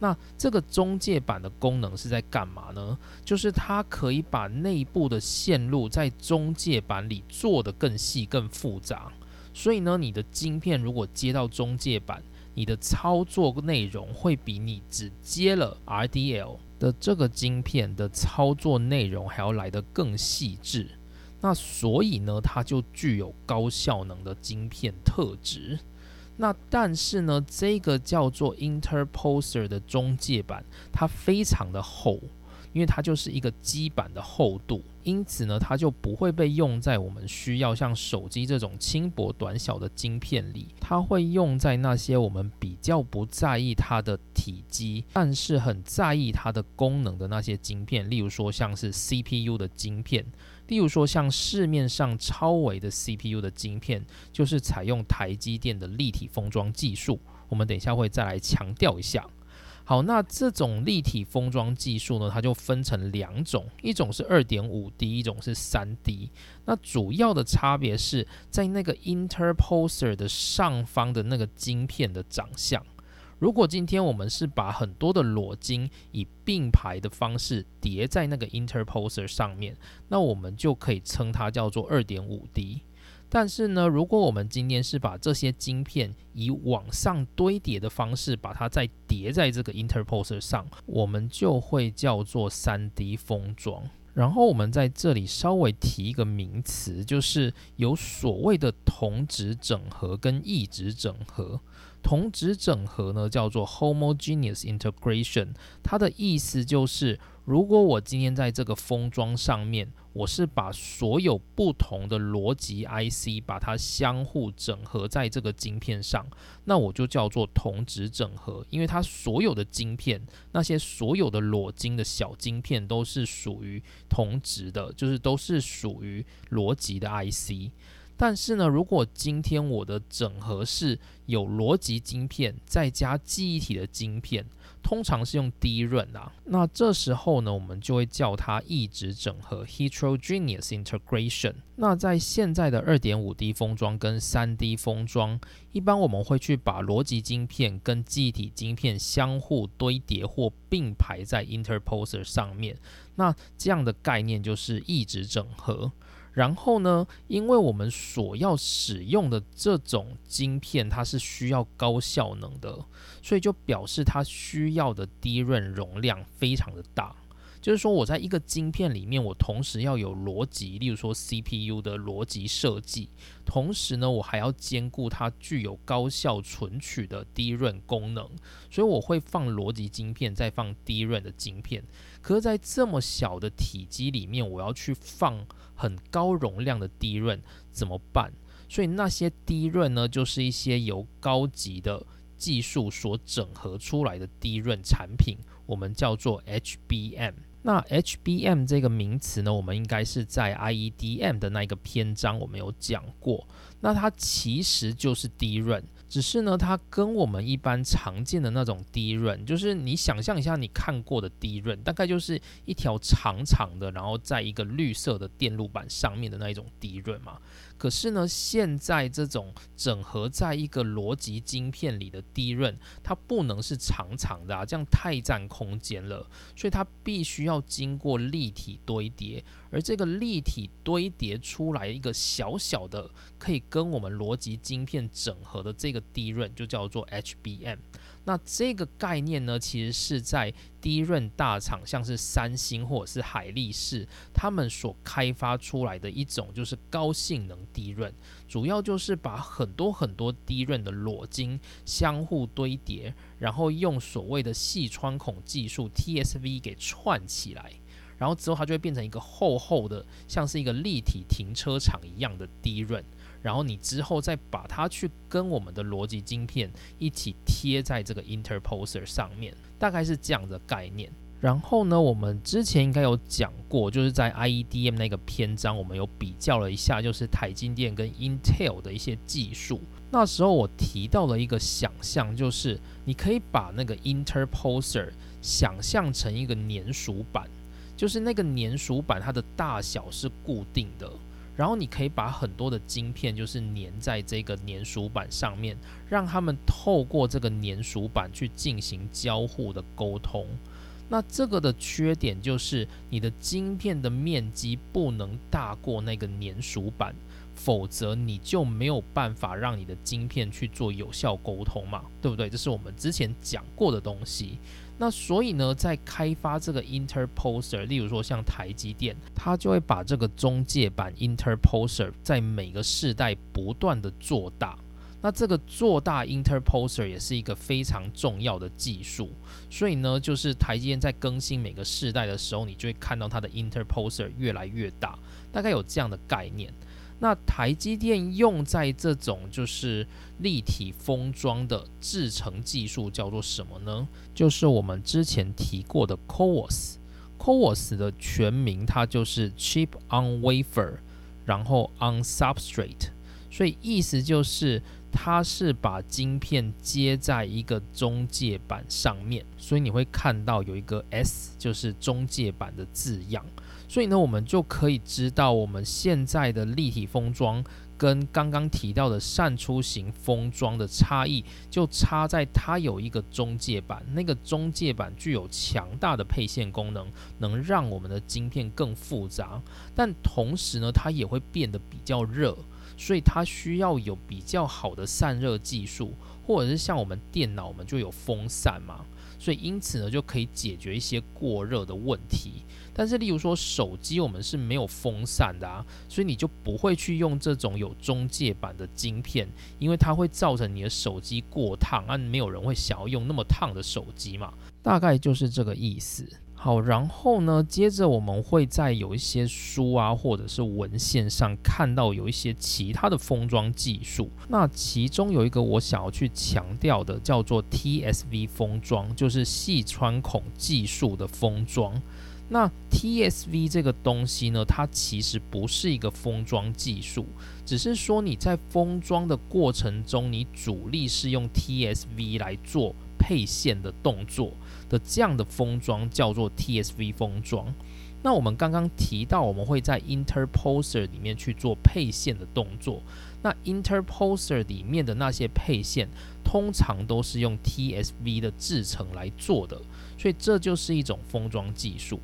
那这个中介板的功能是在干嘛呢？就是它可以把内部的线路在中介板里做得更细、更复杂。所以呢，你的晶片如果接到中介板，你的操作内容会比你只接了 RDL 的这个晶片的操作内容还要来得更细致。那所以呢，它就具有高效能的晶片特质。那但是呢，这个叫做 interposer 的中介板，它非常的厚，因为它就是一个基板的厚度，因此呢，它就不会被用在我们需要像手机这种轻薄短小的晶片里，它会用在那些我们比较不在意它的体积，但是很在意它的功能的那些晶片，例如说像是 CPU 的晶片。例如说，像市面上超微的 CPU 的晶片，就是采用台积电的立体封装技术。我们等一下会再来强调一下。好，那这种立体封装技术呢，它就分成两种，一种是二点五 D，一种是三 D。那主要的差别是在那个 interposer 的上方的那个晶片的长相。如果今天我们是把很多的裸晶以并排的方式叠在那个 interposer 上面，那我们就可以称它叫做二点五 D。但是呢，如果我们今天是把这些晶片以往上堆叠的方式把它再叠在这个 interposer 上，我们就会叫做三 D 封装。然后我们在这里稍微提一个名词，就是有所谓的同质整合跟异质整合。同质整合呢叫做 homogeneous integration，它的意思就是，如果我今天在这个封装上面，我是把所有不同的逻辑 IC 把它相互整合在这个晶片上，那我就叫做同质整合，因为它所有的晶片，那些所有的裸晶的小晶片都是属于同质的，就是都是属于逻辑的 IC。但是呢，如果今天我的整合是有逻辑晶片再加记忆体的晶片，通常是用低润啊，那这时候呢，我们就会叫它异质整合 （heterogeneous integration）。那在现在的二点五 D 封装跟三 D 封装，一般我们会去把逻辑晶片跟记忆体晶片相互堆叠或并排在 interposer 上面，那这样的概念就是异质整合。然后呢，因为我们所要使用的这种晶片，它是需要高效能的，所以就表示它需要的低润容量非常的大。就是说，我在一个晶片里面，我同时要有逻辑，例如说 CPU 的逻辑设计，同时呢，我还要兼顾它具有高效存取的低润功能，所以我会放逻辑晶片，再放低润的晶片。可是，在这么小的体积里面，我要去放很高容量的低润怎么办？所以那些低润呢，就是一些由高级的技术所整合出来的低润产品，我们叫做 HBM。那 HBM 这个名词呢，我们应该是在 IEDM 的那一个篇章我们有讲过。那它其实就是低润，只是呢，它跟我们一般常见的那种低润，就是你想象一下你看过的低润，大概就是一条长长的，然后在一个绿色的电路板上面的那一种低润嘛。可是呢，现在这种整合在一个逻辑晶片里的低润，它不能是长长的啊，这样太占空间了，所以它必须要经过立体堆叠，而这个立体堆叠出来一个小小的可以跟我们逻辑晶片整合的这个低润，就叫做 HBM。那这个概念呢，其实是在低润大厂，像是三星或者是海力士，他们所开发出来的一种就是高性能低润，主要就是把很多很多低润的裸晶相互堆叠，然后用所谓的细穿孔技术 TSV 给串起来，然后之后它就会变成一个厚厚的，像是一个立体停车场一样的低润。然后你之后再把它去跟我们的逻辑晶片一起贴在这个 interposer 上面，大概是这样的概念。然后呢，我们之前应该有讲过，就是在 IEDM 那个篇章，我们有比较了一下，就是台积电跟 Intel 的一些技术。那时候我提到了一个想象，就是你可以把那个 interposer 想象成一个粘鼠板，就是那个粘鼠板它的大小是固定的。然后你可以把很多的晶片就是粘在这个粘鼠板上面，让他们透过这个粘鼠板去进行交互的沟通。那这个的缺点就是你的晶片的面积不能大过那个粘鼠板，否则你就没有办法让你的晶片去做有效沟通嘛，对不对？这是我们之前讲过的东西。那所以呢，在开发这个 interposer，例如说像台积电，它就会把这个中介板 interposer 在每个世代不断的做大。那这个做大 interposer 也是一个非常重要的技术。所以呢，就是台积电在更新每个世代的时候，你就会看到它的 interposer 越来越大，大概有这样的概念。那台积电用在这种就是立体封装的制成技术叫做什么呢？就是我们之前提过的 CoWoS。CoWoS 的全名它就是 Chip on Wafer，然后 on Substrate。所以意思就是它是把晶片接在一个中介板上面，所以你会看到有一个 S，就是中介板的字样。所以呢，我们就可以知道我们现在的立体封装跟刚刚提到的扇出型封装的差异，就差在它有一个中介板，那个中介板具有强大的配线功能，能让我们的晶片更复杂，但同时呢，它也会变得比较热。所以它需要有比较好的散热技术，或者是像我们电脑，我们就有风扇嘛，所以因此呢，就可以解决一些过热的问题。但是，例如说手机，我们是没有风扇的啊，所以你就不会去用这种有中介板的晶片，因为它会造成你的手机过烫，啊，没有人会想要用那么烫的手机嘛，大概就是这个意思。好，然后呢，接着我们会在有一些书啊，或者是文献上看到有一些其他的封装技术。那其中有一个我想要去强调的，叫做 TSV 封装，就是细穿孔技术的封装。那 TSV 这个东西呢，它其实不是一个封装技术，只是说你在封装的过程中，你主力是用 TSV 来做配线的动作。的这样的封装叫做 TSV 封装。那我们刚刚提到，我们会在 interposer 里面去做配线的动作。那 interposer 里面的那些配线，通常都是用 TSV 的制成来做的，所以这就是一种封装技术。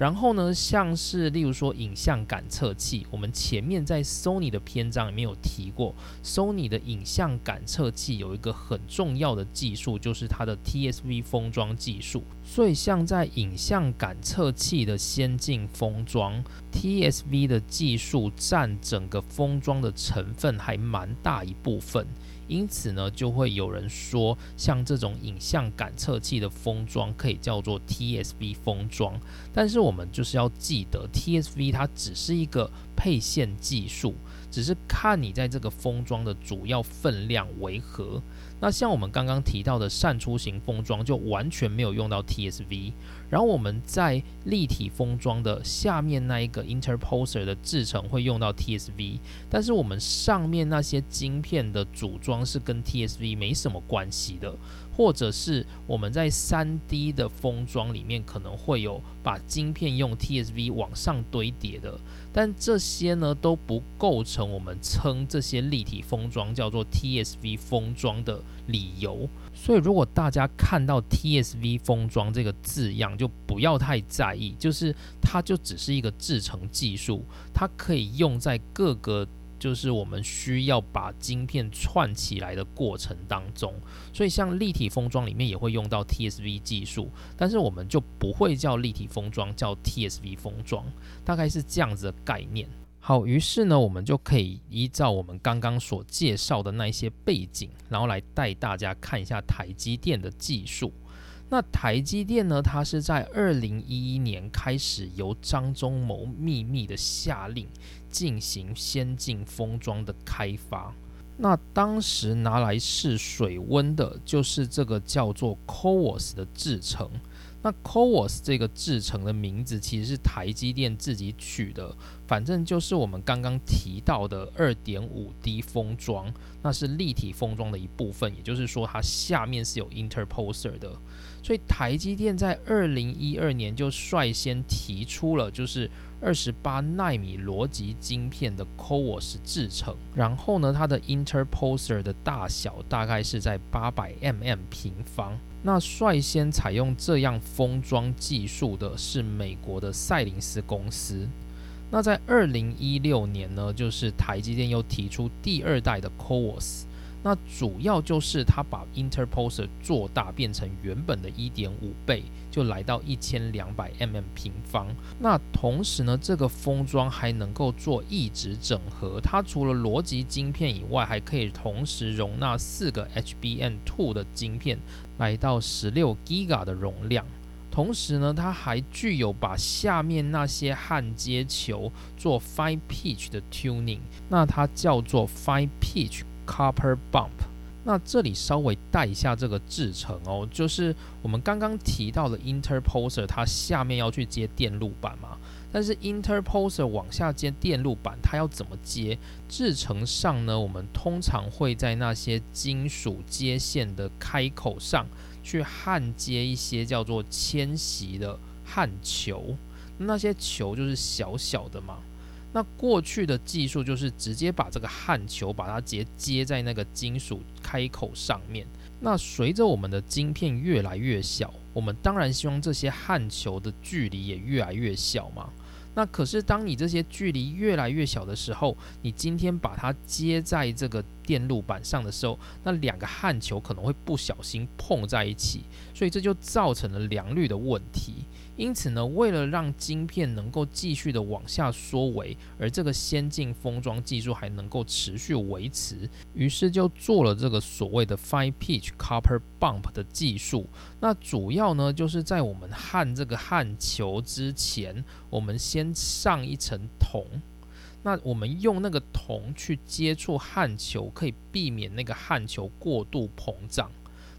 然后呢，像是例如说影像感测器，我们前面在 Sony 的篇章里面有提过，Sony 的影像感测器有一个很重要的技术，就是它的 TSV 封装技术。所以像在影像感测器的先进封装，TSV 的技术占整个封装的成分还蛮大一部分。因此呢，就会有人说，像这种影像感测器的封装可以叫做 TSV 封装。但是我们就是要记得，TSV 它只是一个配线技术，只是看你在这个封装的主要分量为何。那像我们刚刚提到的扇出型封装就完全没有用到 TSV，然后我们在立体封装的下面那一个 interposer 的制成会用到 TSV，但是我们上面那些晶片的组装是跟 TSV 没什么关系的。或者是我们在三 D 的封装里面可能会有把晶片用 TSV 往上堆叠的，但这些呢都不构成我们称这些立体封装叫做 TSV 封装的理由。所以如果大家看到 TSV 封装这个字样，就不要太在意，就是它就只是一个制成技术，它可以用在各个。就是我们需要把晶片串起来的过程当中，所以像立体封装里面也会用到 TSV 技术，但是我们就不会叫立体封装，叫 TSV 封装，大概是这样子的概念。好，于是呢，我们就可以依照我们刚刚所介绍的那一些背景，然后来带大家看一下台积电的技术。那台积电呢，它是在二零一一年开始由张忠谋秘密的下令。进行先进封装的开发，那当时拿来试水温的就是这个叫做 CoWoS 的制程。那 CoWoS 这个制程的名字其实是台积电自己取的，反正就是我们刚刚提到的二点五 D 封装，那是立体封装的一部分，也就是说它下面是有 interposer 的。所以台积电在二零一二年就率先提出了，就是二十八纳米逻辑晶片的 CoWoS 制程，然后呢，它的 interposer 的大小大概是在八百 mm 平方。那率先采用这样封装技术的是美国的赛灵思公司。那在二零一六年呢，就是台积电又提出第二代的 CoWoS。那主要就是它把 interposer 做大，变成原本的一点五倍，就来到一千两百 mm 平方。那同时呢，这个封装还能够做异质整合，它除了逻辑晶片以外，还可以同时容纳四个 HBM2 的晶片，来到十六 Giga 的容量。同时呢，它还具有把下面那些焊接球做 fine pitch 的 tuning，那它叫做 fine pitch。Copper bump，那这里稍微带一下这个制成哦，就是我们刚刚提到的 interposer，它下面要去接电路板嘛。但是 interposer 往下接电路板，它要怎么接？制程上呢，我们通常会在那些金属接线的开口上去焊接一些叫做迁徙的焊球，那些球就是小小的嘛。那过去的技术就是直接把这个焊球把它直接接在那个金属开口上面。那随着我们的晶片越来越小，我们当然希望这些焊球的距离也越来越小嘛。那可是当你这些距离越来越小的时候，你今天把它接在这个电路板上的时候，那两个焊球可能会不小心碰在一起，所以这就造成了良率的问题。因此呢，为了让晶片能够继续的往下缩微，而这个先进封装技术还能够持续维持，于是就做了这个所谓的 fine pitch copper bump 的技术。那主要呢，就是在我们焊这个焊球之前，我们先上一层铜。那我们用那个铜去接触焊球，可以避免那个焊球过度膨胀。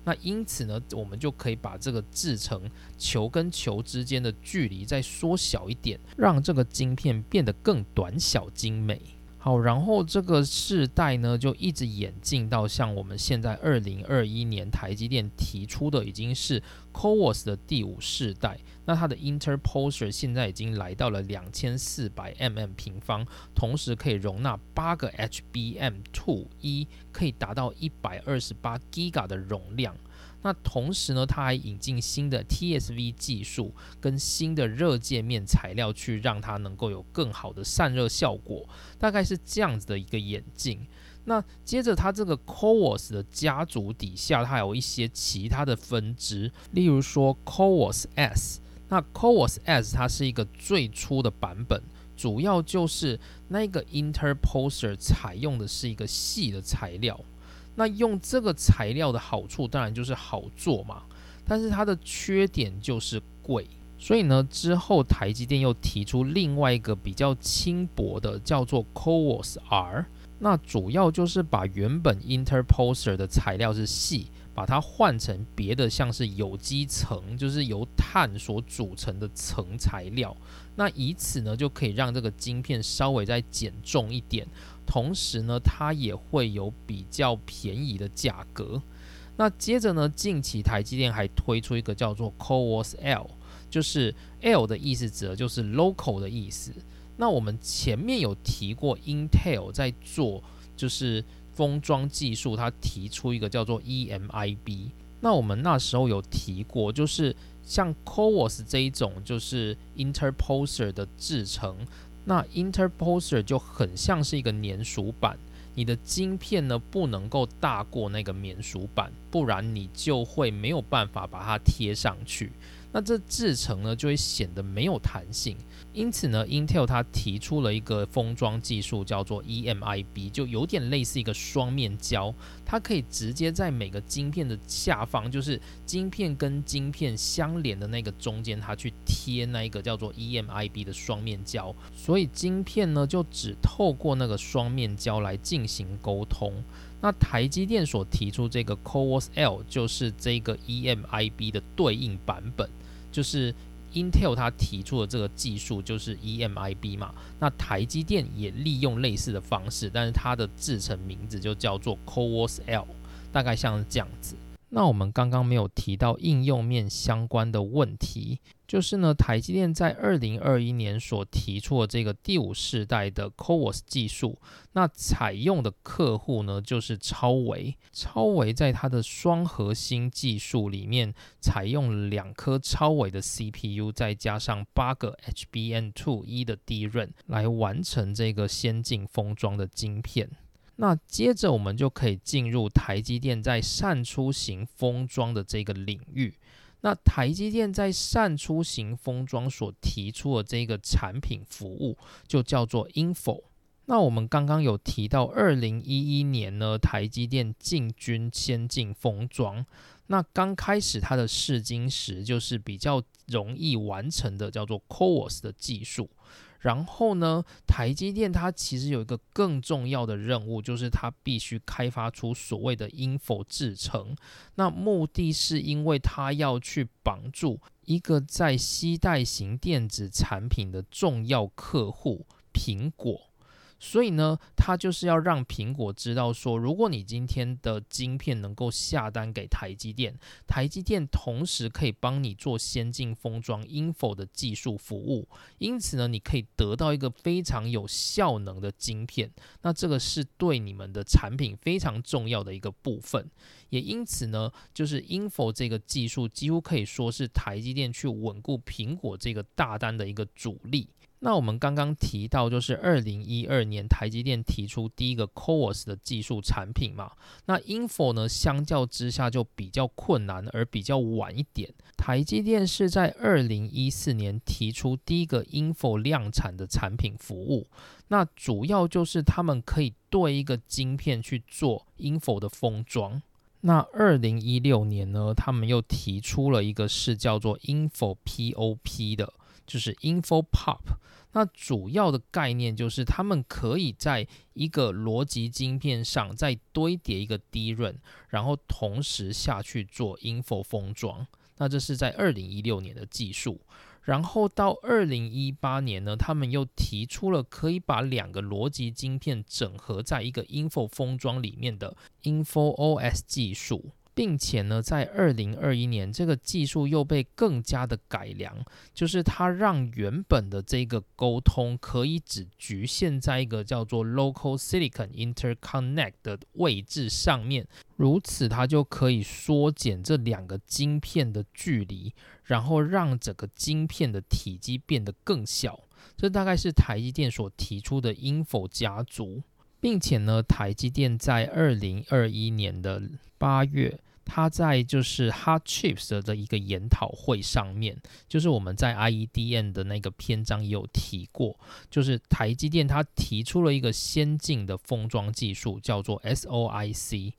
那因此呢，我们就可以把这个制成球跟球之间的距离再缩小一点，让这个晶片变得更短小精美。好，然后这个世代呢，就一直演进到像我们现在二零二一年台积电提出的，已经是 CoWoS 的第五世代。那它的 Interposer 现在已经来到了两千四百 mm 平方，同时可以容纳八个 HBM2 一，可以达到一百二十八 Giga 的容量。那同时呢，它还引进新的 TSV 技术跟新的热界面材料，去让它能够有更好的散热效果，大概是这样子的一个演进。那接着它这个 CoWoS 的家族底下，它有一些其他的分支，例如说 CoWoS S。那 CoWoS S 它是一个最初的版本，主要就是那个 Interposer 采用的是一个细的材料。那用这个材料的好处当然就是好做嘛，但是它的缺点就是贵。所以呢，之后台积电又提出另外一个比较轻薄的，叫做 CoWoS R。那主要就是把原本 Interposer 的材料是细，把它换成别的，像是有机层，就是由碳所组成的层材料。那以此呢，就可以让这个晶片稍微再减重一点。同时呢，它也会有比较便宜的价格。那接着呢，近期台积电还推出一个叫做 CoWoS L，就是 L 的意思指的就是 local 的意思。那我们前面有提过，Intel 在做就是封装技术，它提出一个叫做 EMIB。那我们那时候有提过，就是像 CoWoS 这一种就是 Interposer 的制成。那 Interposer 就很像是一个粘鼠板，你的晶片呢不能够大过那个粘鼠板，不然你就会没有办法把它贴上去。那这制成呢就会显得没有弹性。因此呢，Intel 它提出了一个封装技术，叫做 EMIB，就有点类似一个双面胶，它可以直接在每个晶片的下方，就是晶片跟晶片相连的那个中间，它去贴那一个叫做 EMIB 的双面胶，所以晶片呢就只透过那个双面胶来进行沟通。那台积电所提出这个 CoWoS L，就是这个 EMIB 的对应版本，就是。Intel 它提出的这个技术就是 EMIB 嘛，那台积电也利用类似的方式，但是它的制成名字就叫做 CoWoS L，大概像这样子。那我们刚刚没有提到应用面相关的问题。就是呢，台积电在二零二一年所提出的这个第五世代的 CoWoS 技术，那采用的客户呢，就是超维。超维在它的双核心技术里面，采用两颗超维的 CPU，再加上八个 HBM2 一的 DRAM 来完成这个先进封装的晶片。那接着我们就可以进入台积电在扇出型封装的这个领域。那台积电在扇出型封装所提出的这个产品服务，就叫做 Info。那我们刚刚有提到，二零一一年呢，台积电进军先进封装。那刚开始它的试金石就是比较容易完成的，叫做 CoWoS 的技术。然后呢，台积电它其实有一个更重要的任务，就是它必须开发出所谓的 InFO 制程。那目的是因为它要去绑住一个在西带型电子产品的重要客户——苹果。所以呢，它就是要让苹果知道说，如果你今天的晶片能够下单给台积电，台积电同时可以帮你做先进封装 InFO 的技术服务，因此呢，你可以得到一个非常有效能的晶片。那这个是对你们的产品非常重要的一个部分，也因此呢，就是 InFO 这个技术几乎可以说是台积电去稳固苹果这个大单的一个主力。那我们刚刚提到，就是二零一二年台积电提出第一个 CoWoS 的技术产品嘛。那 InFO 呢，相较之下就比较困难，而比较晚一点。台积电是在二零一四年提出第一个 InFO 量产的产品服务。那主要就是他们可以对一个晶片去做 InFO 的封装。那二零一六年呢，他们又提出了一个是叫做 InFO POP 的。就是 Info Pop，那主要的概念就是他们可以在一个逻辑晶片上再堆叠一个低润，然后同时下去做 Info 封装。那这是在二零一六年的技术，然后到二零一八年呢，他们又提出了可以把两个逻辑晶片整合在一个 Info 封装里面的 Info OS 技术。并且呢，在二零二一年，这个技术又被更加的改良，就是它让原本的这个沟通可以只局限在一个叫做 local silicon interconnect 的位置上面，如此它就可以缩减这两个晶片的距离，然后让整个晶片的体积变得更小。这大概是台积电所提出的 InFO 家族。并且呢，台积电在二零二一年的八月，他在就是 Hard Chips 的一个研讨会上面，就是我们在 IEDN 的那个篇章也有提过，就是台积电他提出了一个先进的封装技术，叫做 SOIC。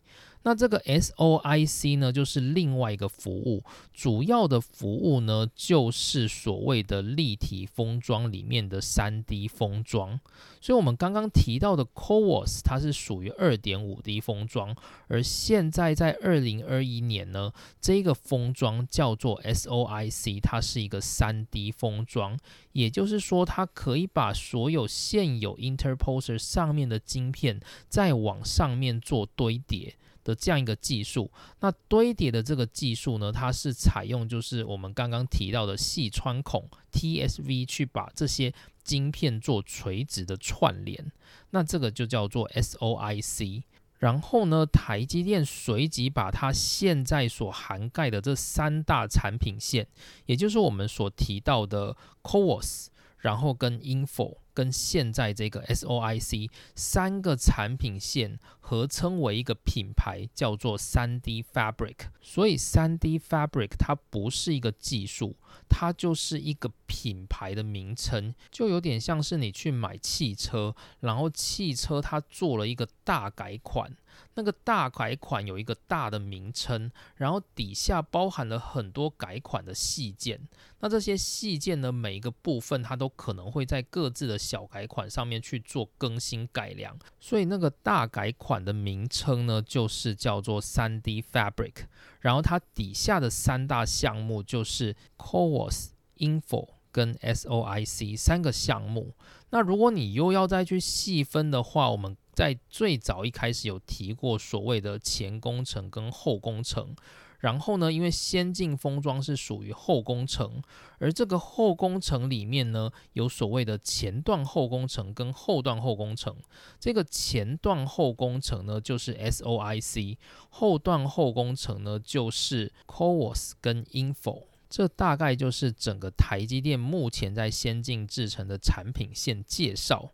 那这个 SOIC 呢，就是另外一个服务，主要的服务呢，就是所谓的立体封装里面的三 D 封装。所以，我们刚刚提到的 CoWoS，它是属于二点五 D 封装，而现在在二零二一年呢，这个封装叫做 SOIC，它是一个三 D 封装，也就是说，它可以把所有现有 Interposer 上面的晶片再往上面做堆叠。的这样一个技术，那堆叠的这个技术呢，它是采用就是我们刚刚提到的细穿孔 TSV 去把这些晶片做垂直的串联，那这个就叫做 SOIC。然后呢，台积电随即把它现在所涵盖的这三大产品线，也就是我们所提到的 CoWoS，然后跟 InFO。跟现在这个 SOIC 三个产品线合称为一个品牌，叫做三 D Fabric。所以三 D Fabric 它不是一个技术，它就是一个品牌的名称，就有点像是你去买汽车，然后汽车它做了一个大改款。那个大改款有一个大的名称，然后底下包含了很多改款的细件。那这些细件的每一个部分，它都可能会在各自的小改款上面去做更新改良。所以那个大改款的名称呢，就是叫做三 D Fabric。然后它底下的三大项目就是 CoWoS、InFO 跟 SOIC 三个项目。那如果你又要再去细分的话，我们在最早一开始有提过所谓的前工程跟后工程，然后呢，因为先进封装是属于后工程，而这个后工程里面呢，有所谓的前段后工程跟后段后工程。这个前段后工程呢，就是 SOIC；后段后工程呢，就是 CoWoS 跟 InFO。这大概就是整个台积电目前在先进制程的产品线介绍。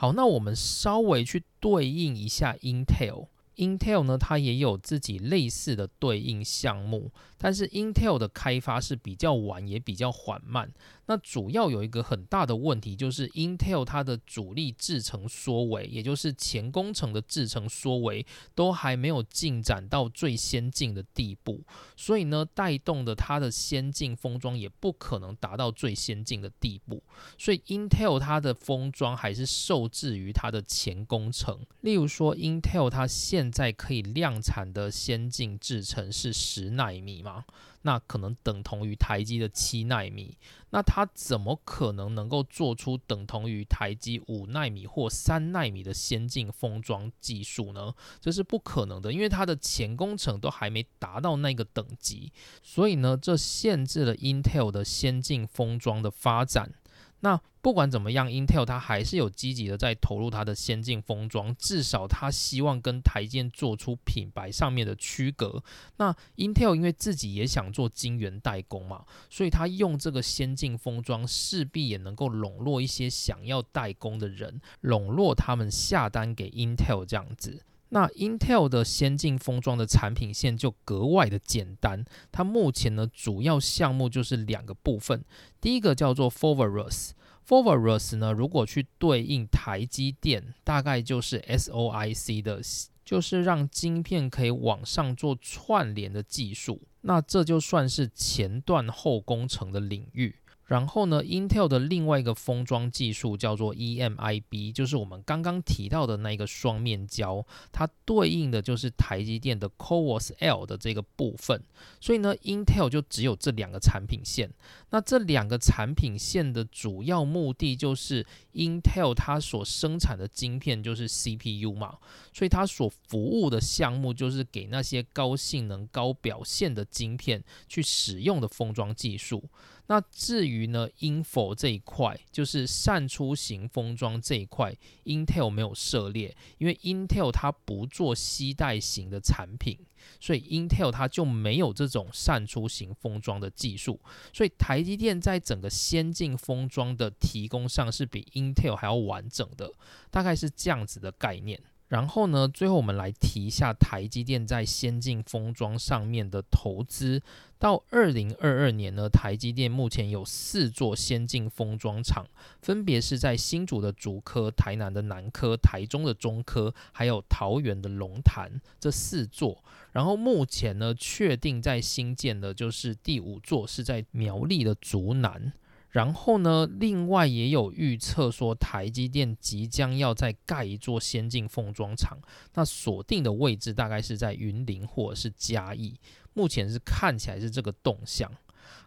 好，那我们稍微去对应一下 Intel。Intel 呢，它也有自己类似的对应项目，但是 Intel 的开发是比较晚，也比较缓慢。那主要有一个很大的问题，就是 Intel 它的主力制程缩微，也就是前工程的制程缩微，都还没有进展到最先进的地步，所以呢，带动的它的先进封装也不可能达到最先进的地步。所以 Intel 它的封装还是受制于它的前工程。例如说，Intel 它现在可以量产的先进制程是十纳米嘛？那可能等同于台积的七纳米，那它怎么可能能够做出等同于台积五纳米或三纳米的先进封装技术呢？这是不可能的，因为它的前工程都还没达到那个等级，所以呢，这限制了 Intel 的先进封装的发展。那不管怎么样，Intel 它还是有积极的在投入它的先进封装，至少它希望跟台积电做出品牌上面的区隔。那 Intel 因为自己也想做晶圆代工嘛，所以它用这个先进封装，势必也能够笼络一些想要代工的人，笼络他们下单给 Intel 这样子。那 Intel 的先进封装的产品线就格外的简单，它目前呢主要项目就是两个部分，第一个叫做 f o v e r u s f o v e r u s 呢如果去对应台积电，大概就是 SOIC 的，就是让晶片可以往上做串联的技术，那这就算是前段后工程的领域。然后呢，Intel 的另外一个封装技术叫做 EMIB，就是我们刚刚提到的那个双面胶，它对应的就是台积电的 CoWoS L 的这个部分。所以呢，Intel 就只有这两个产品线。那这两个产品线的主要目的就是 Intel 它所生产的晶片就是 CPU 嘛，所以它所服务的项目就是给那些高性能、高表现的晶片去使用的封装技术。那至于呢，Info 这一块，就是散出型封装这一块，Intel 没有涉猎，因为 Intel 它不做吸带型的产品，所以 Intel 它就没有这种散出型封装的技术，所以台积电在整个先进封装的提供上是比 Intel 还要完整的，大概是这样子的概念。然后呢，最后我们来提一下台积电在先进封装上面的投资。到二零二二年呢，台积电目前有四座先进封装厂，分别是在新竹的竹科、台南的南科、台中的中科，还有桃园的龙潭这四座。然后目前呢，确定在新建的就是第五座，是在苗栗的竹南。然后呢，另外也有预测说，台积电即将要再盖一座先进封装厂，那锁定的位置大概是在云林或者是嘉义，目前是看起来是这个动向。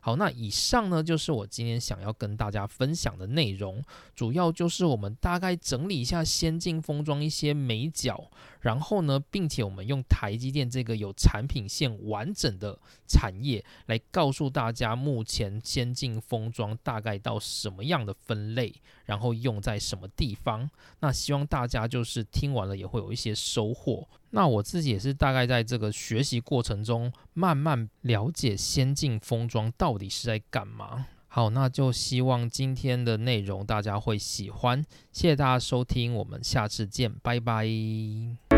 好，那以上呢就是我今天想要跟大家分享的内容，主要就是我们大概整理一下先进封装一些美角，然后呢，并且我们用台积电这个有产品线完整的产业来告诉大家，目前先进封装大概到什么样的分类，然后用在什么地方。那希望大家就是听完了也会有一些收获。那我自己也是大概在这个学习过程中，慢慢了解先进封装到底是在干嘛。好，那就希望今天的内容大家会喜欢，谢谢大家收听，我们下次见，拜拜。